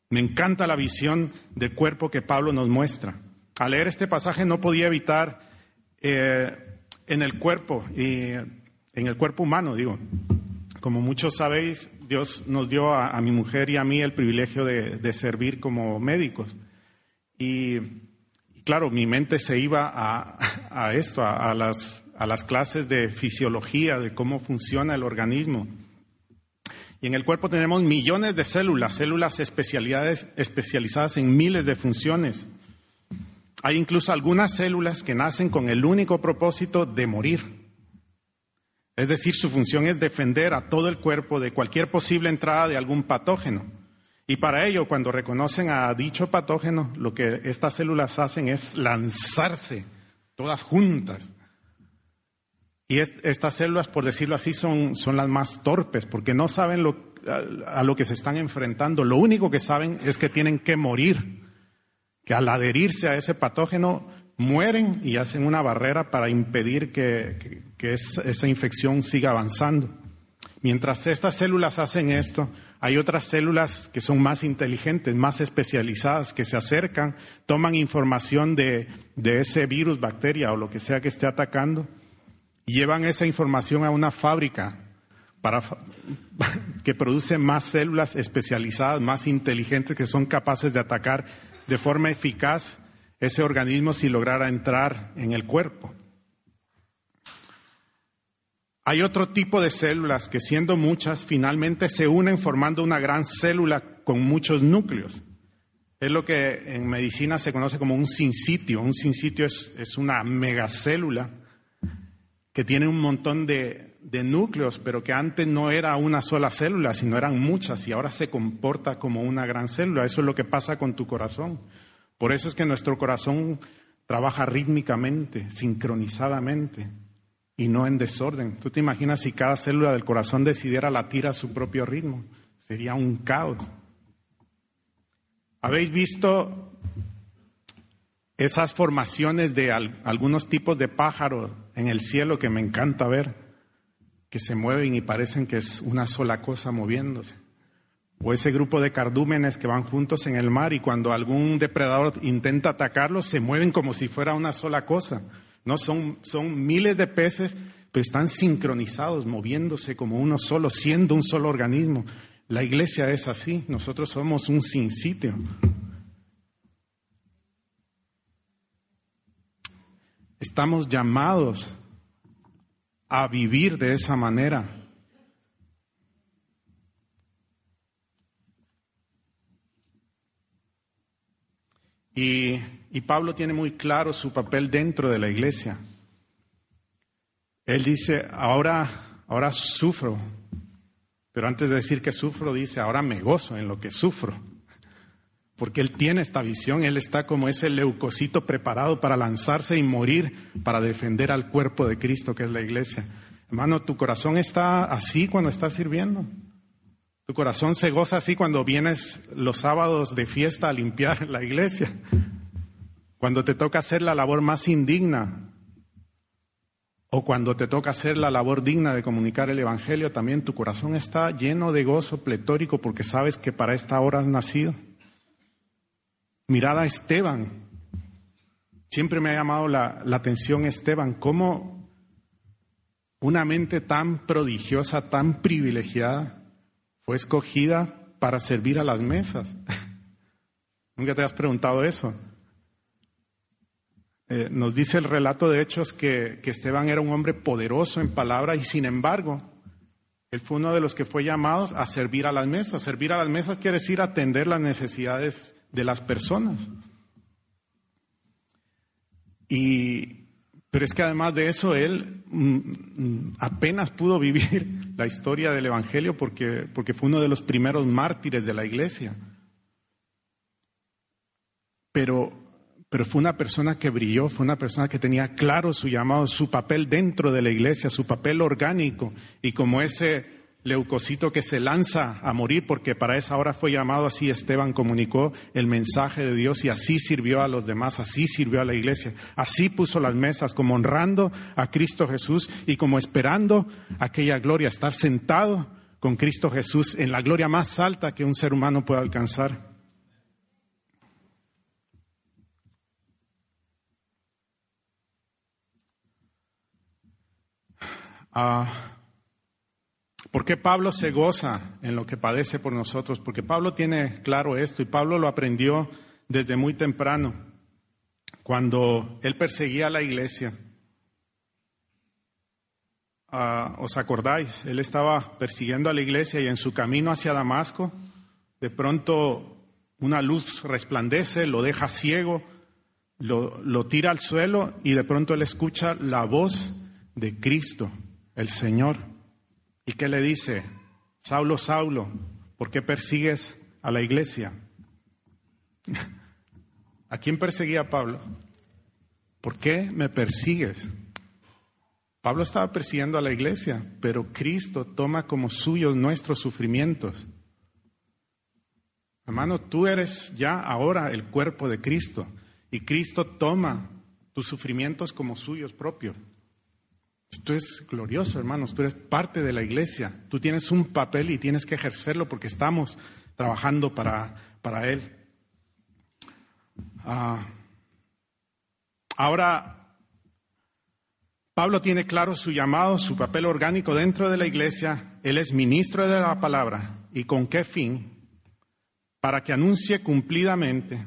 Me encanta la visión del cuerpo que Pablo nos muestra al leer este pasaje no podía evitar eh, en el cuerpo, en el cuerpo humano, digo. Como muchos sabéis, Dios nos dio a, mi mujer y a mí el privilegio de, servir como médicos. Y, claro, mi mente se iba a, esto, a, las, a las clases de fisiología, de cómo funciona el organismo. Y en el cuerpo tenemos millones de células, células especializadas en miles de funciones. Hay incluso algunas células que nacen con el único propósito de morir. Es decir, su función es defender a todo el cuerpo de cualquier posible entrada de algún patógeno. Y para ello, cuando reconocen a dicho patógeno, lo que estas células hacen es lanzarse todas juntas. Y estas células, por decirlo así, son, son las más torpes, porque no saben lo, a lo que se están enfrentando. Lo único que saben es que tienen que morir que al adherirse a ese patógeno mueren y hacen una barrera para impedir que, esa infección siga avanzando. Mientras estas células hacen esto, hay otras células que son más inteligentes, más especializadas, que se acercan, toman información de, ese virus, bacteria o lo que sea que esté atacando, y llevan esa información a una fábrica para, que produce más células especializadas, más inteligentes, que son capaces de atacar de forma eficaz ese organismo si lograra entrar en el cuerpo. Hay otro tipo de células que siendo muchas finalmente se unen formando una gran célula con muchos núcleos. Es lo que en medicina se conoce como un sincitio. Un sincitio es, es una megacélula que tiene un montón de, de núcleos, pero que antes no era una sola célula, sino eran muchas y ahora se comporta como una gran célula. Eso es lo que pasa con tu corazón. Por eso es que nuestro corazón trabaja rítmicamente, sincronizadamente y no en desorden. Tú te imaginas si cada célula del corazón decidiera latir a su propio ritmo. Sería un caos. ¿Habéis visto esas formaciones de algunos tipos de pájaros en el cielo que me encanta ver? que se mueven y parecen que es una sola cosa moviéndose. o ese grupo de cardúmenes que van juntos en el mar y cuando algún depredador intenta atacarlos se mueven como si fuera una sola cosa. No son, son miles de peces, pero están sincronizados, moviéndose como uno solo, siendo un solo organismo. La iglesia es así, nosotros somos un sin sitio. Estamos llamados a vivir de esa manera. Y, y, Pablo tiene muy claro su papel dentro de la iglesia. Él dice, ahora, ahora sufro, pero antes de decir que sufro, dice, ahora me gozo en lo que sufro porque Él tiene esta visión, Él está como ese leucocito preparado para lanzarse y morir para defender al cuerpo de Cristo, que es la iglesia. Hermano, tu corazón está así cuando estás sirviendo. Tu corazón se goza así cuando vienes los sábados de fiesta a limpiar la iglesia. Cuando te toca hacer la labor más indigna. O cuando te toca hacer la labor digna de comunicar el Evangelio, también tu corazón está lleno de gozo pletórico porque sabes que para esta hora has nacido. Mirada a Esteban. Siempre me ha llamado la, atención Esteban, cómo una mente tan prodigiosa, tan privilegiada, fue escogida para servir a las mesas. ¿Nunca te has preguntado eso? Eh, nos dice el relato de Hechos que, que, Esteban era un hombre poderoso en palabra y sin embargo, él fue uno de los que fue llamados a servir a las mesas. Servir a las mesas quiere decir atender las necesidades de las personas. Y, pero es que además de eso, él mm, mm, apenas pudo vivir la historia del Evangelio porque, porque fue uno de los primeros mártires de la iglesia. Pero, pero fue una persona que brilló, fue una persona que tenía claro su llamado, su papel dentro de la iglesia, su papel orgánico. Y como ese leucocito que se lanza a morir, porque para esa hora fue llamado así, Esteban comunicó el mensaje de Dios y así sirvió a los demás, así sirvió a la iglesia, así puso las mesas, como honrando a Cristo Jesús y como esperando aquella gloria, estar sentado con Cristo Jesús en la gloria más alta que un ser humano pueda alcanzar. Ah, ¿Por qué Pablo se goza en lo que padece por nosotros? Porque Pablo tiene claro esto y Pablo lo aprendió desde muy temprano, cuando él perseguía a la iglesia. Ah, ¿Os acordáis? Él estaba persiguiendo a la iglesia y en su camino hacia Damasco, de pronto una luz resplandece, lo deja ciego, lo, lo tira al suelo y de pronto él escucha la voz de Cristo, el Señor. ¿Y qué le dice? Saulo, Saulo, ¿por qué persigues a la iglesia? ¿A quién perseguía Pablo? ¿Por qué me persigues? Pablo estaba persiguiendo a la iglesia, pero Cristo toma como suyos nuestros sufrimientos. Hermano, tú eres ya ahora el cuerpo de Cristo y Cristo toma tus sufrimientos como suyos propios. Esto es glorioso, hermanos. Tú eres parte de la iglesia. Tú tienes un papel y tienes que ejercerlo porque estamos trabajando para, para Él. Ah, ahora, Pablo tiene claro su llamado, su papel orgánico dentro de la iglesia. Él es ministro de la palabra. ¿Y con qué fin? Para que anuncie cumplidamente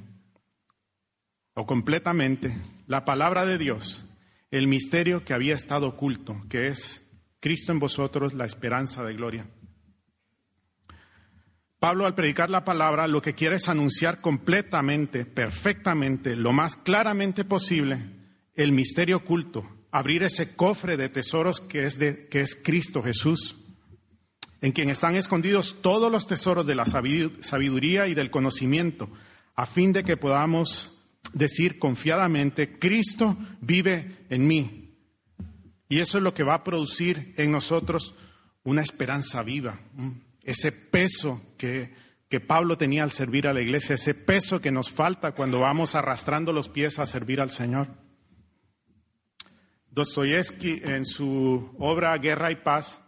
o completamente la palabra de Dios el misterio que había estado oculto, que es Cristo en vosotros, la esperanza de gloria. Pablo al predicar la palabra lo que quiere es anunciar completamente, perfectamente, lo más claramente posible el misterio oculto, abrir ese cofre de tesoros que es, de, que es Cristo Jesús, en quien están escondidos todos los tesoros de la sabiduría y del conocimiento, a fin de que podamos decir confiadamente, Cristo vive en mí. Y eso es lo que va a producir en nosotros una esperanza viva, ese peso que, que Pablo tenía al servir a la iglesia, ese peso que nos falta cuando vamos arrastrando los pies a servir al Señor. Dostoyevsky en su obra Guerra y Paz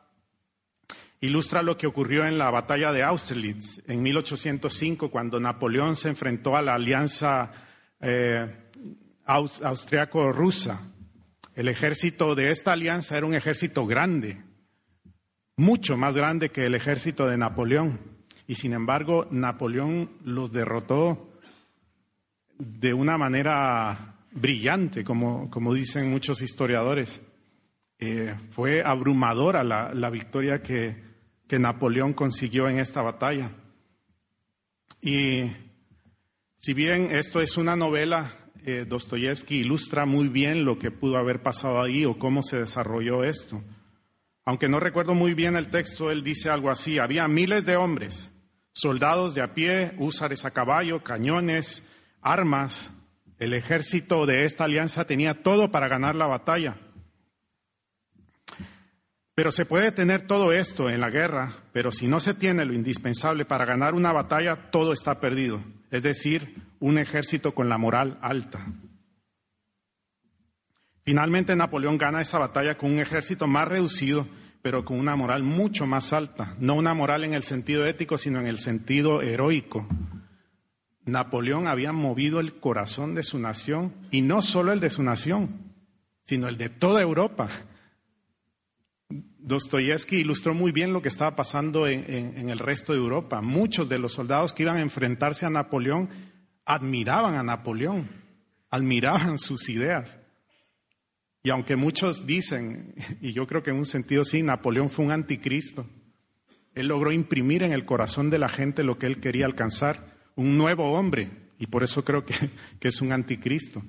ilustra lo que ocurrió en la batalla de Austerlitz en 1805, cuando Napoleón se enfrentó a la alianza eh, austriaco-rusa. El ejército de esta alianza era un ejército grande, mucho más grande que el ejército de Napoleón. Y sin embargo, Napoleón los derrotó de una manera brillante, como, como dicen muchos historiadores. Eh, fue abrumadora la, la victoria que, que, Napoleón consiguió en esta batalla. Y si bien esto es una novela, eh, Dostoyevsky ilustra muy bien lo que pudo haber pasado ahí o cómo se desarrolló esto. Aunque no recuerdo muy bien el texto, él dice algo así, había miles de hombres, soldados de a pie, húsares a caballo, cañones, armas. El ejército de esta alianza tenía todo para ganar la batalla. Pero se puede tener todo esto en la guerra, pero si no se tiene lo indispensable para ganar una batalla, todo está perdido. Es decir, un ejército con la moral alta. Finalmente Napoleón gana esa batalla con un ejército más reducido, pero con una moral mucho más alta. No una moral en el sentido ético, sino en el sentido heroico. Napoleón había movido el corazón de su nación, y no solo el de su nación, sino el de toda Europa. Dostoyevsky ilustró muy bien lo que estaba pasando en, el resto de Europa. Muchos de los soldados que iban a enfrentarse a Napoleón admiraban a Napoleón, admiraban sus ideas. Y aunque muchos dicen, y yo creo que en un sentido sí, Napoleón fue un anticristo, él logró imprimir en el corazón de la gente lo que él quería alcanzar, un nuevo hombre, y por eso creo que, es un anticristo.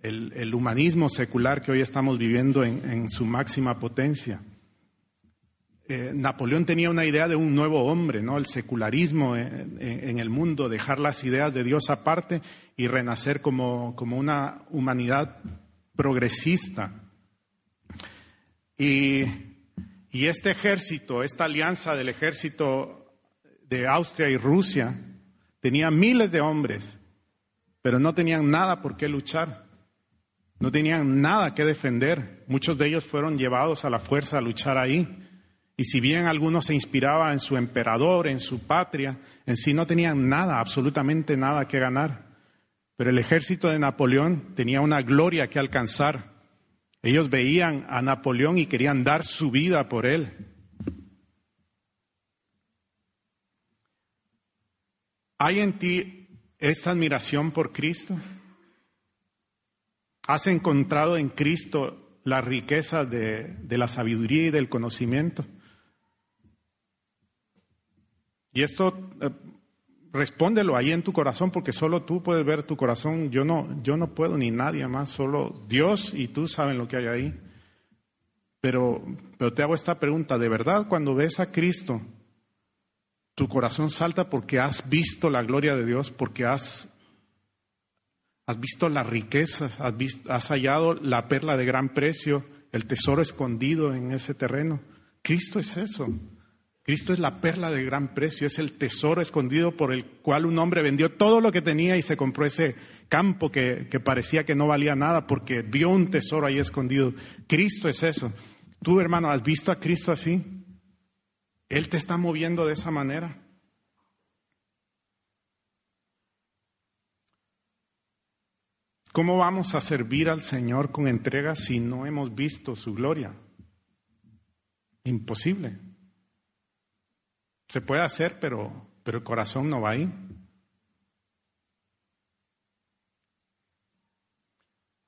El, humanismo secular que hoy estamos viviendo en su máxima potencia. Eh, Napoleón tenía una idea de un nuevo hombre, ¿no? El secularismo en, el mundo, dejar las ideas de Dios aparte y renacer como, una humanidad progresista. Y, y este ejército, esta alianza del ejército de Austria y Rusia, tenía miles de hombres, pero no tenían nada por qué luchar. No tenían nada que defender. Muchos de ellos fueron llevados a la fuerza a luchar ahí. Y si bien algunos se inspiraban en su emperador, en su patria, en sí no tenían nada, absolutamente nada que ganar. Pero el ejército de Napoleón tenía una gloria que alcanzar. Ellos veían a Napoleón y querían dar su vida por él. ¿Hay en ti esta admiración por Cristo? ¿Has encontrado en Cristo la riqueza de, de la sabiduría y del conocimiento? Y esto eh, respóndelo ahí en tu corazón porque solo tú puedes ver tu corazón. Yo no, yo no puedo ni nadie más, solo Dios y tú saben lo que hay ahí. Pero, pero te hago esta pregunta, ¿de verdad cuando ves a Cristo, tu corazón salta porque has visto la gloria de Dios, porque has, has visto las riquezas, has, has hallado la perla de gran precio, el tesoro escondido en ese terreno? Cristo es eso. Cristo es la perla de gran precio, es el tesoro escondido por el cual un hombre vendió todo lo que tenía y se compró ese campo que, parecía que no valía nada porque vio un tesoro ahí escondido. Cristo es eso. Tú, hermano, ¿has visto a Cristo así? Él te está moviendo de esa manera. ¿Cómo vamos a servir al Señor con entrega si no hemos visto su gloria? Imposible. Se puede hacer, pero, pero el corazón no va ahí.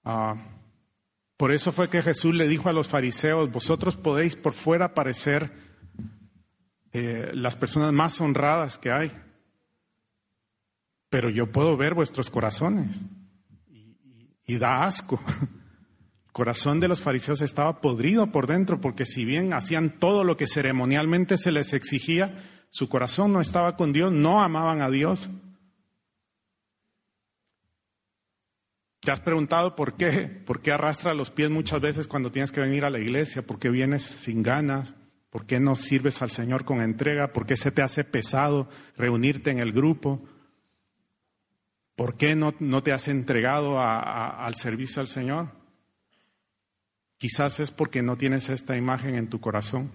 Ah, por eso fue que Jesús le dijo a los fariseos, vosotros podéis por fuera parecer eh, las personas más honradas que hay, pero yo puedo ver vuestros corazones y da asco. Corazón de los fariseos estaba podrido por dentro, porque si bien hacían todo lo que ceremonialmente se les exigía, su corazón no estaba con Dios, no amaban a Dios. ¿Te has preguntado por qué? ¿Por qué arrastra los pies muchas veces cuando tienes que venir a la iglesia? ¿Por qué vienes sin ganas? ¿Por qué no sirves al Señor con entrega? ¿Por qué se te hace pesado reunirte en el grupo? ¿Por qué no, no te has entregado al servicio al Señor? Quizás es porque no tienes esta imagen en tu corazón.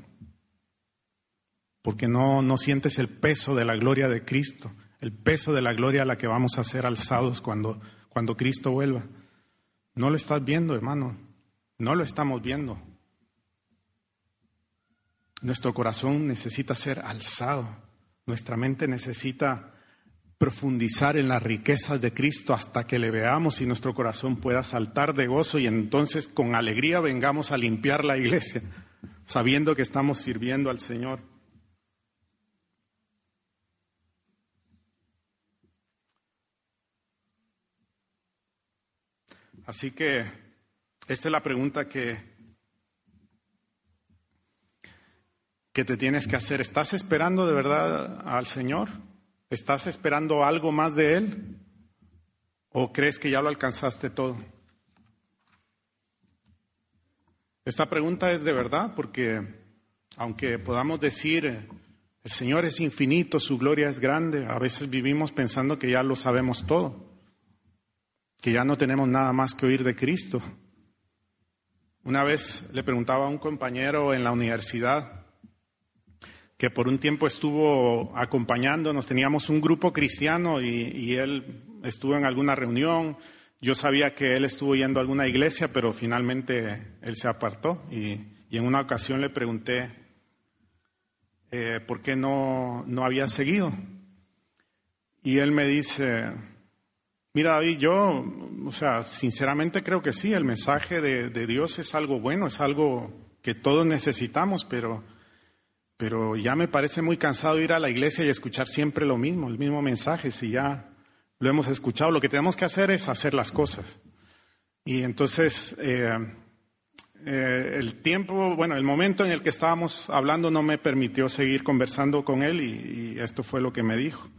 porque no, no sientes el peso de la gloria de Cristo, el peso de la gloria a la que vamos a ser alzados cuando, cuando Cristo vuelva. No lo estás viendo, hermano, no lo estamos viendo. Nuestro corazón necesita ser alzado, nuestra mente necesita profundizar en las riquezas de Cristo hasta que le veamos y nuestro corazón pueda saltar de gozo y entonces con alegría vengamos a limpiar la iglesia, sabiendo que estamos sirviendo al Señor. Así que esta es la pregunta que, que te tienes que hacer. ¿Estás esperando de verdad al Señor? ¿Estás esperando algo más de Él? ¿O crees que ya lo alcanzaste todo? Esta pregunta es de verdad porque aunque podamos decir, el Señor es infinito, su gloria es grande, a veces vivimos pensando que ya lo sabemos todo, que ya no tenemos nada más que oír de Cristo. Una vez le preguntaba a un compañero en la universidad, que por un tiempo estuvo acompañándonos. Teníamos un grupo cristiano y, él estuvo en alguna reunión. Yo sabía que él estuvo yendo a alguna iglesia, pero finalmente él se apartó. Y, en una ocasión le pregunté eh, por qué no, no había seguido. Y él me dice, mira David, yo, o sea, sinceramente creo que sí, el mensaje de, de Dios es algo bueno, es algo que todos necesitamos, pero pero ya me parece muy cansado ir a la iglesia y escuchar siempre lo mismo, el mismo mensaje, si ya lo hemos escuchado. Lo que tenemos que hacer es hacer las cosas. Y entonces, eh, eh, el tiempo, bueno, el momento en el que estábamos hablando no me permitió seguir conversando con él y, esto fue lo que me dijo.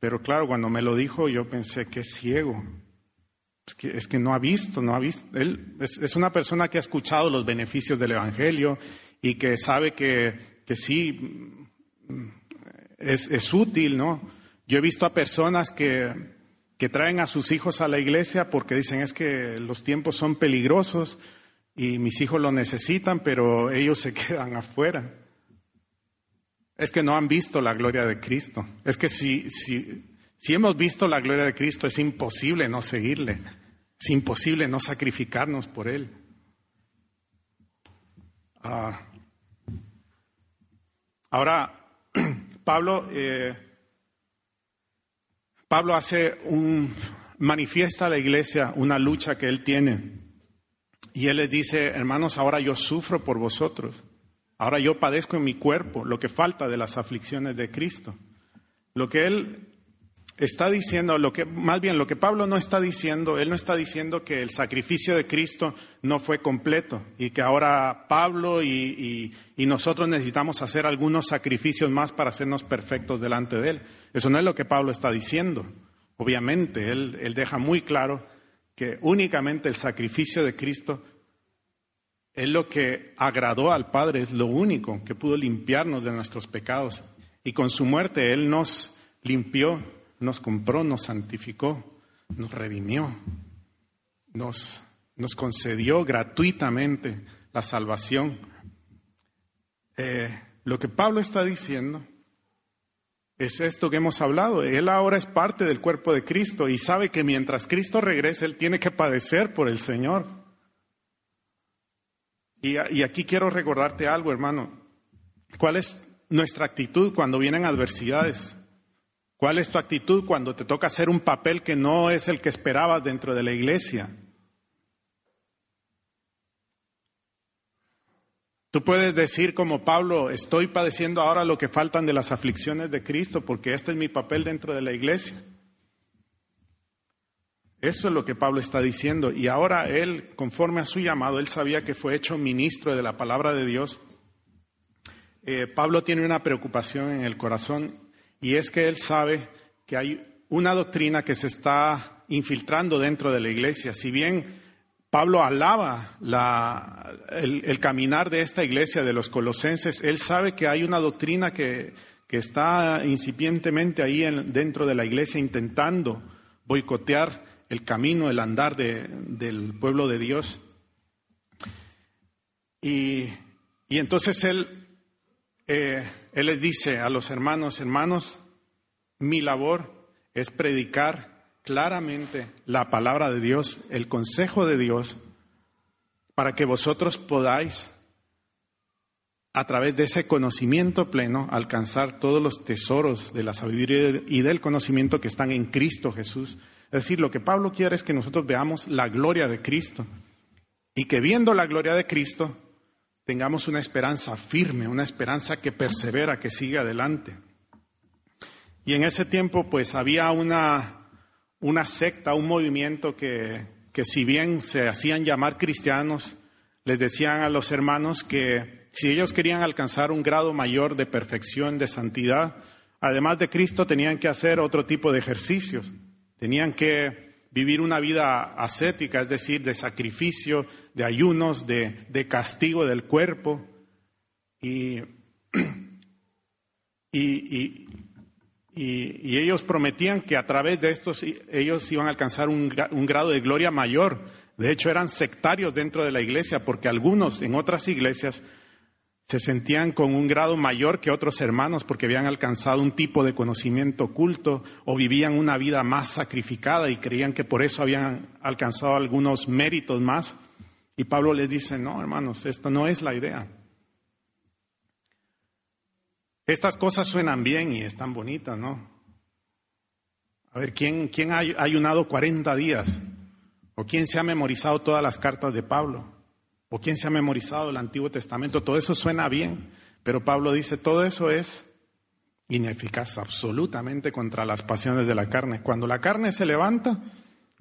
Pero claro, cuando me lo dijo yo pensé que es ciego. Es que, es que no ha visto, no ha visto. Él es una persona que ha escuchado los beneficios del Evangelio y que sabe que que sí es, útil, ¿no? Yo he visto a personas que, que traen a sus hijos a la iglesia porque dicen es que los tiempos son peligrosos y mis hijos lo necesitan, pero ellos se quedan afuera. Es que no han visto la gloria de Cristo. Es que si, si, si hemos visto la gloria de Cristo, es imposible no seguirle. Es imposible no sacrificarnos por Él. Ah, Ahora, Pablo, eh, Pablo hace un, manifiesta a la iglesia una lucha que él tiene. Y él les dice, hermanos, ahora yo sufro por vosotros. Ahora yo padezco en mi cuerpo lo que falta de las aflicciones de Cristo. Lo que él está diciendo, lo que, más bien lo que Pablo no está diciendo, él no está diciendo que el sacrificio de Cristo no fue completo y que ahora Pablo y, nosotros necesitamos hacer algunos sacrificios más para hacernos perfectos delante de él. Eso no es lo que Pablo está diciendo. Obviamente, él, él deja muy claro que únicamente el sacrificio de Cristo es lo que agradó al Padre, es lo único que pudo limpiarnos de nuestros pecados. Y con su muerte Él nos limpió nos compró, nos santificó, nos redimió, nos, nos concedió gratuitamente la salvación. Eh, lo que Pablo está diciendo es esto que hemos hablado. Él ahora es parte del cuerpo de Cristo y sabe que mientras Cristo regrese, Él tiene que padecer por el Señor. Y, y aquí quiero recordarte algo, hermano. ¿Cuál es nuestra actitud cuando vienen adversidades? ¿Cuál es tu actitud cuando te toca hacer un papel que no es el que esperabas dentro de la iglesia? Tú puedes decir como Pablo, estoy padeciendo ahora lo que faltan de las aflicciones de Cristo porque este es mi papel dentro de la iglesia. Eso es lo que Pablo está diciendo. Y ahora él, conforme a su llamado, él sabía que fue hecho ministro de la palabra de Dios. Eh, Pablo tiene una preocupación en el corazón y es que él sabe que hay una doctrina que se está infiltrando dentro de la iglesia. Si bien Pablo alaba el, caminar de esta iglesia de los colosenses, él sabe que hay una doctrina que, está incipientemente ahí dentro de la iglesia intentando boicotear el camino, el andar del pueblo de Dios. Y, y entonces él eh, Él les dice a los hermanos, hermanos, mi labor es predicar claramente la palabra de Dios, el consejo de Dios, para que vosotros podáis, a través de ese conocimiento pleno, alcanzar todos los tesoros de la sabiduría y del conocimiento que están en Cristo Jesús. Es decir, lo que Pablo quiere es que nosotros veamos la gloria de Cristo y que viendo la gloria de Cristo tengamos una esperanza firme, una esperanza que persevera, que sigue adelante. Y en ese tiempo pues había una, una secta, un movimiento que, que si bien se hacían llamar cristianos, les decían a los hermanos que si ellos querían alcanzar un grado mayor de perfección, de santidad, además de Cristo tenían que hacer otro tipo de ejercicios. Tenían que vivir una vida ascética, es decir, de sacrificio, de ayunos, de, de castigo del cuerpo. Y, y, y, ellos prometían que a través de estos ellos iban a alcanzar un, un grado de gloria mayor. De hecho, eran sectarios dentro de la iglesia, porque algunos en otras iglesias se sentían con un grado mayor que otros hermanos porque habían alcanzado un tipo de conocimiento oculto o vivían una vida más sacrificada y creían que por eso habían alcanzado algunos méritos más. Y Pablo les dice, no, hermanos, esto no es la idea. Estas cosas suenan bien y están bonitas, ¿no? A ver, ¿quién, quién ha ayunado 40 días? ¿O quién se ha memorizado todas las cartas de Pablo? ¿O quién se ha memorizado el Antiguo Testamento? Todo eso suena bien, pero Pablo dice, todo eso es ineficaz absolutamente contra las pasiones de la carne. Cuando la carne se levanta,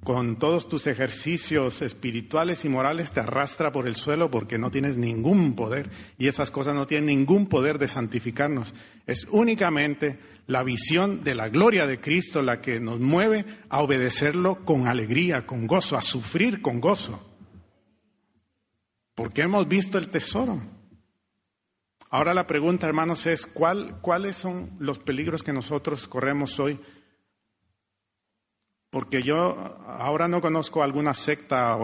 con todos tus ejercicios espirituales y morales te arrastra por el suelo porque no tienes ningún poder y esas cosas no tienen ningún poder de santificarnos. Es únicamente la visión de la gloria de Cristo la que nos mueve a obedecerlo con alegría, con gozo, a sufrir con gozo porque hemos visto el tesoro. Ahora la pregunta, hermanos, es ¿cuáles son los peligros que nosotros corremos hoy? Porque yo ahora no conozco alguna secta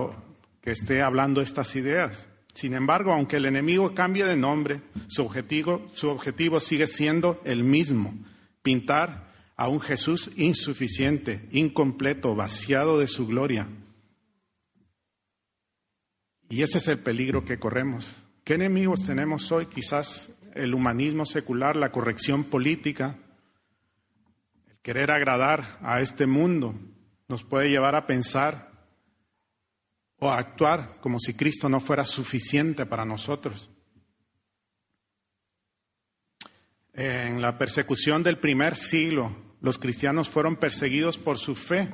que esté hablando estas ideas. Sin embargo, aunque el enemigo cambie de nombre, su objetivo, su objetivo sigue siendo el mismo, pintar a un Jesús insuficiente, incompleto, vaciado de su gloria. Y ese es el peligro que corremos. ¿Qué enemigos tenemos hoy? Quizás el humanismo secular, la corrección política, el querer agradar a este mundo nos puede llevar a pensar o a actuar como si Cristo no fuera suficiente para nosotros. En la persecución del primer siglo, los cristianos fueron perseguidos por su fe,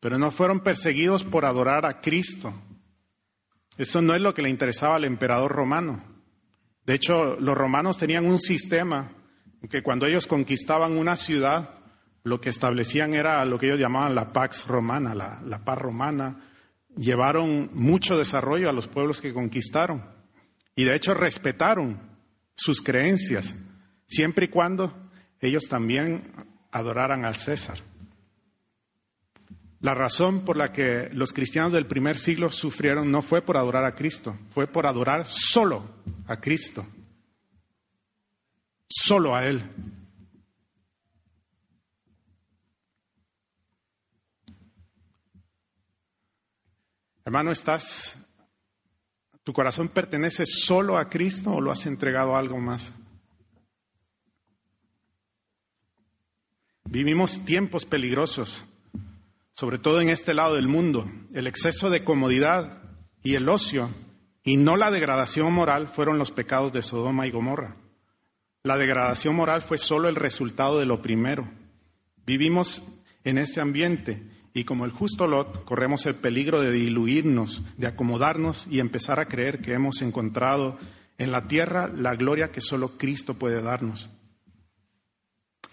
pero no fueron perseguidos por adorar a Cristo, eso no es lo que le interesaba al emperador romano. De hecho, los romanos tenían un sistema que cuando ellos conquistaban una ciudad, lo que establecían era lo que ellos llamaban la pax romana, la, paz romana. Llevaron mucho desarrollo a los pueblos que conquistaron y de hecho respetaron sus creencias, siempre y cuando ellos también adoraran al César. La razón por la que los cristianos del primer siglo sufrieron no fue por adorar a Cristo, fue por adorar solo a Cristo, solo a Él. Hermano, ¿estás, tu corazón pertenece solo a Cristo o lo has entregado a algo más? Vivimos tiempos peligrosos sobre todo en este lado del mundo, el exceso de comodidad y el ocio y no la degradación moral fueron los pecados de Sodoma y Gomorra. La degradación moral fue solo el resultado de lo primero. Vivimos en este ambiente y como el justo Lot corremos el peligro de diluirnos, de acomodarnos y empezar a creer que hemos encontrado en la tierra la gloria que solo Cristo puede darnos.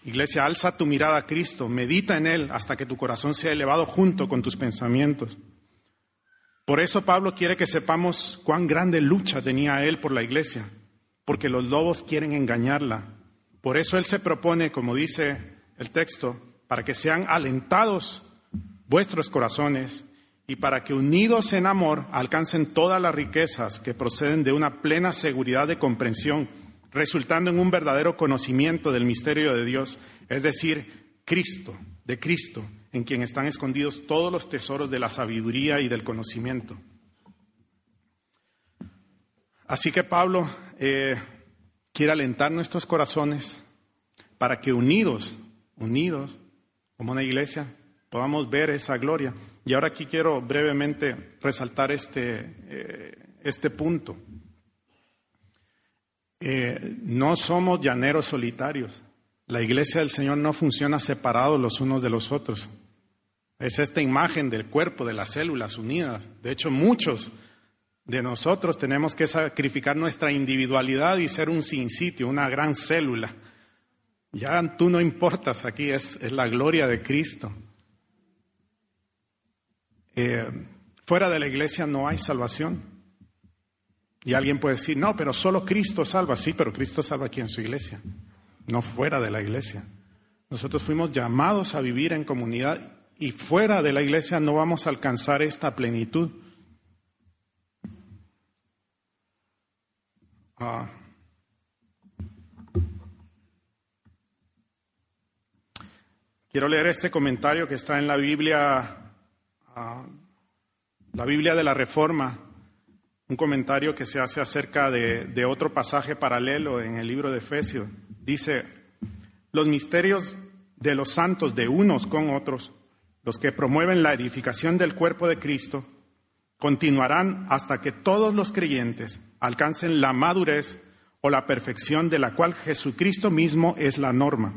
Iglesia, alza tu mirada a Cristo, medita en Él hasta que tu corazón sea elevado junto con tus pensamientos. Por eso Pablo quiere que sepamos cuán grande lucha tenía Él por la iglesia, porque los lobos quieren engañarla. Por eso Él se propone, como dice el texto, para que sean alentados vuestros corazones y para que unidos en amor alcancen todas las riquezas que proceden de una plena seguridad de comprensión resultando en un verdadero conocimiento del misterio de Dios, es decir, Cristo, de Cristo, en quien están escondidos todos los tesoros de la sabiduría y del conocimiento. Así que Pablo eh, quiere alentar nuestros corazones para que unidos, unidos, como una iglesia, podamos ver esa gloria. Y ahora aquí quiero brevemente resaltar este, eh, este punto. Eh, no somos llaneros solitarios. La iglesia del Señor no funciona separados los unos de los otros. Es esta imagen del cuerpo, de las células unidas. De hecho, muchos de nosotros tenemos que sacrificar nuestra individualidad y ser un sin sitio, una gran célula. Ya tú no importas aquí, es, es la gloria de Cristo. Eh, fuera de la iglesia no hay salvación. Y alguien puede decir, no, pero solo Cristo salva. Sí, pero Cristo salva aquí en su iglesia, no fuera de la iglesia. Nosotros fuimos llamados a vivir en comunidad y fuera de la iglesia no vamos a alcanzar esta plenitud. Ah. Quiero leer este comentario que está en la Biblia, ah, la Biblia de la Reforma, un comentario que se hace acerca de, otro pasaje paralelo en el libro de Efesios. Dice, los misterios de los santos de unos con otros, los que promueven la edificación del cuerpo de Cristo, continuarán hasta que todos los creyentes alcancen la madurez o la perfección de la cual Jesucristo mismo es la norma.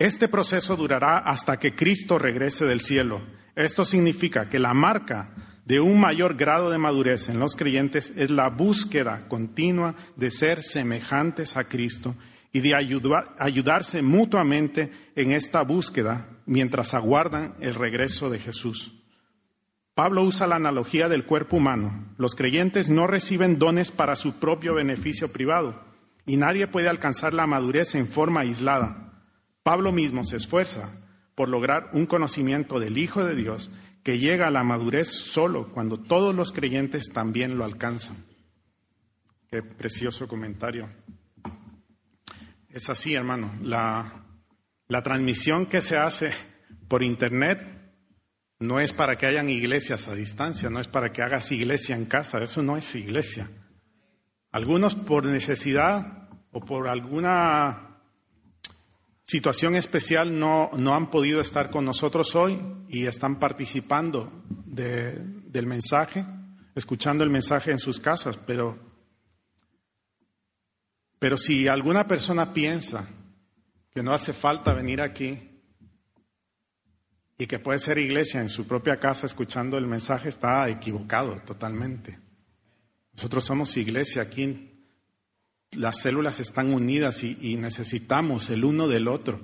Este proceso durará hasta que Cristo regrese del cielo. Esto significa que la marca de un mayor grado de madurez en los creyentes es la búsqueda continua de ser semejantes a Cristo y de ayudarse mutuamente en esta búsqueda mientras aguardan el regreso de Jesús. Pablo usa la analogía del cuerpo humano. Los creyentes no reciben dones para su propio beneficio privado y nadie puede alcanzar la madurez en forma aislada. Pablo mismo se esfuerza por lograr un conocimiento del Hijo de Dios que llega a la madurez solo cuando todos los creyentes también lo alcanzan. Qué precioso comentario. Es así, hermano. La, la transmisión que se hace por Internet no es para que hayan iglesias a distancia, no es para que hagas iglesia en casa, eso no es iglesia. Algunos por necesidad o por alguna situación especial no, no han podido estar con nosotros hoy y están participando del mensaje, escuchando el mensaje en sus casas, pero, pero si alguna persona piensa que no hace falta venir aquí y que puede ser iglesia en su propia casa escuchando el mensaje, está equivocado totalmente. Nosotros somos iglesia aquí las células están unidas y, necesitamos el uno del otro.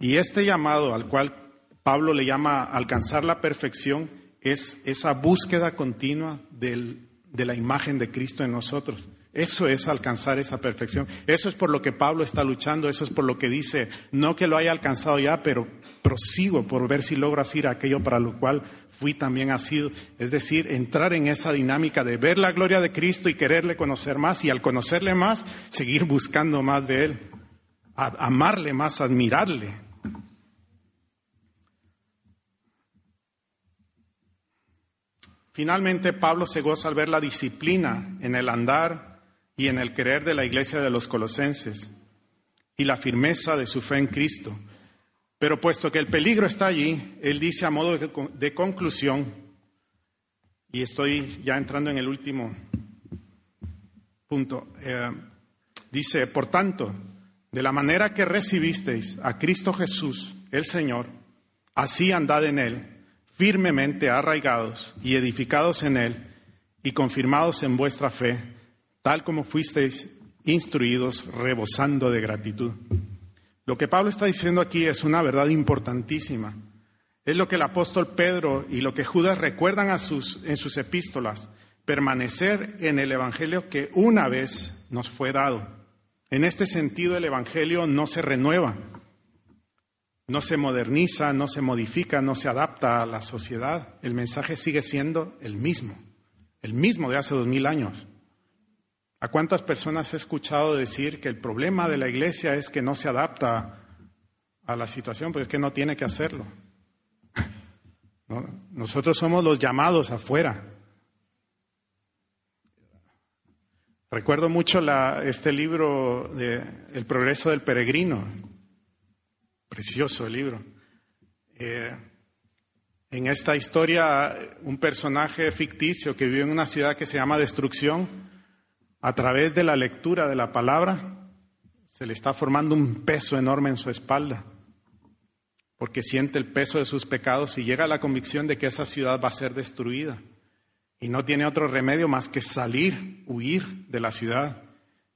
Y este llamado al cual Pablo le llama alcanzar la perfección es esa búsqueda continua de la imagen de Cristo en nosotros. Eso es alcanzar esa perfección. Eso es por lo que Pablo está luchando, eso es por lo que dice, no que lo haya alcanzado ya, pero prosigo por ver si logro hacer aquello para lo cual fui también asido. Es decir, entrar en esa dinámica de ver la gloria de Cristo y quererle conocer más y al conocerle más, seguir buscando más de Él, amarle más, admirarle. Finalmente, Pablo se goza al ver la disciplina en el andar y en el querer de la iglesia de los colosenses y la firmeza de su fe en Cristo. Pero puesto que el peligro está allí, él dice a modo de, conclusión, y estoy ya entrando en el último punto, eh, dice, por tanto, de la manera que recibisteis a Cristo Jesús, el Señor, así andad en Él, firmemente arraigados y edificados en Él y confirmados en vuestra fe, tal como fuisteis instruidos, rebosando de gratitud. Lo que Pablo está diciendo aquí es una verdad importantísima. Es lo que el apóstol Pedro y lo que Judas recuerdan en sus epístolas, permanecer en el Evangelio que una vez nos fue dado. En este sentido, el Evangelio no se renueva, no se moderniza, no se modifica, no se adapta a la sociedad. El mensaje sigue siendo el mismo, el mismo de hace dos mil años. ¿A cuántas personas he escuchado decir que el problema de la iglesia es que no se adapta a la situación? Pues es que no tiene que hacerlo. Nosotros somos los llamados afuera. Recuerdo mucho este libro de El progreso del peregrino. Precioso el libro. Eh, en esta historia, un personaje ficticio que vive en una ciudad que se llama Destrucción, a través de la lectura de la palabra, se le está formando un peso enorme en su espalda, porque siente el peso de sus pecados y llega a la convicción de que esa ciudad va a ser destruida. Y no tiene otro remedio más que salir, huir de la ciudad.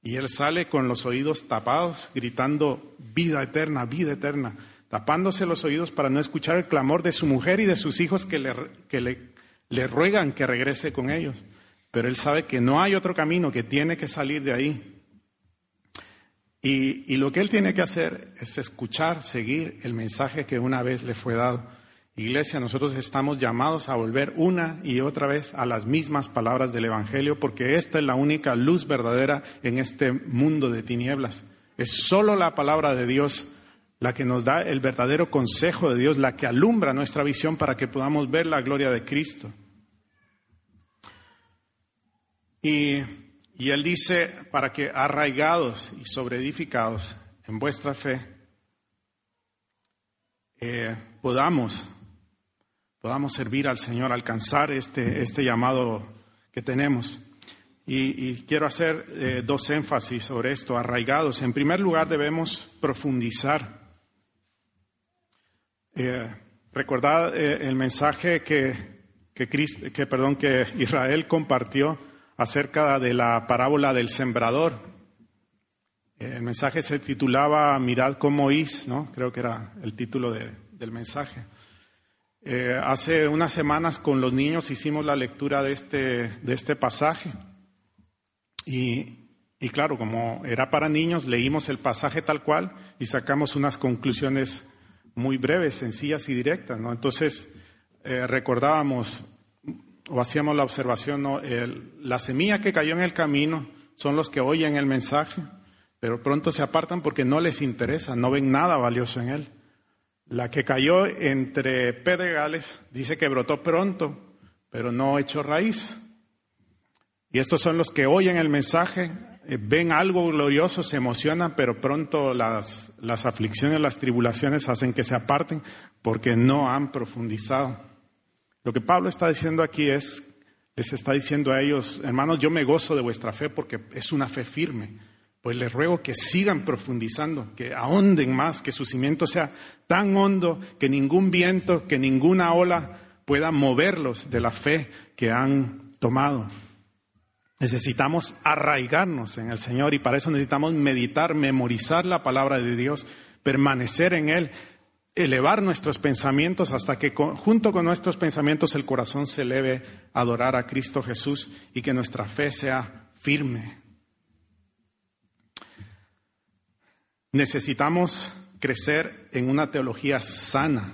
Y él sale con los oídos tapados, gritando, vida eterna, vida eterna tapándose los oídos para no escuchar el clamor de su mujer y de sus hijos que le, que le, ruegan que regrese con ellos. Pero él sabe que no hay otro camino, que tiene que salir de ahí. Y, y, lo que él tiene que hacer es escuchar, seguir el mensaje que una vez le fue dado. Iglesia, nosotros estamos llamados a volver una y otra vez a las mismas palabras del Evangelio, porque esta es la única luz verdadera en este mundo de tinieblas. Es solo la palabra de Dios la que nos da el verdadero consejo de Dios, la que alumbra nuestra visión para que podamos ver la gloria de Cristo. Y, Él dice, para que arraigados y sobreedificados en vuestra fe, eh, podamos, podamos servir al Señor, alcanzar este, este llamado que tenemos. Y, quiero hacer eh, dos énfasis sobre esto, arraigados. En primer lugar, debemos profundizar eh, recordad el mensaje que, que, perdón, que Israel compartió acerca de la parábola del sembrador. El mensaje se titulaba Mirad cómo oís, ¿no? Creo que era el título del mensaje. Eh, hace unas semanas con los niños hicimos la lectura de este, de este pasaje. Y, y claro, como era para niños, leímos el pasaje tal cual y sacamos unas conclusiones muy breves, sencillas y directas. ¿no? Entonces, eh, recordábamos o hacíamos la observación, ¿no? la semilla que cayó en el camino son los que oyen el mensaje, pero pronto se apartan porque no les interesa, no ven nada valioso en él. La que cayó entre pedregales dice que brotó pronto, pero no echó raíz. Y estos son los que oyen el mensaje, eh, ven algo glorioso, se emocionan, pero pronto las, las aflicciones, las tribulaciones hacen que se aparten porque no han profundizado. Lo que Pablo está diciendo aquí es, les está diciendo a ellos, hermanos, yo me gozo de vuestra fe porque es una fe firme. Pues les ruego que sigan profundizando, que ahonden más, que su cimiento sea tan hondo que ningún viento, que ninguna ola pueda moverlos de la fe que han tomado. Necesitamos arraigarnos en el Señor y para eso necesitamos meditar, memorizar la palabra de Dios, permanecer en Él, elevar nuestros pensamientos hasta que junto con nuestros pensamientos el corazón se eleve a adorar a Cristo Jesús y que nuestra fe sea firme. Necesitamos crecer en una teología sana.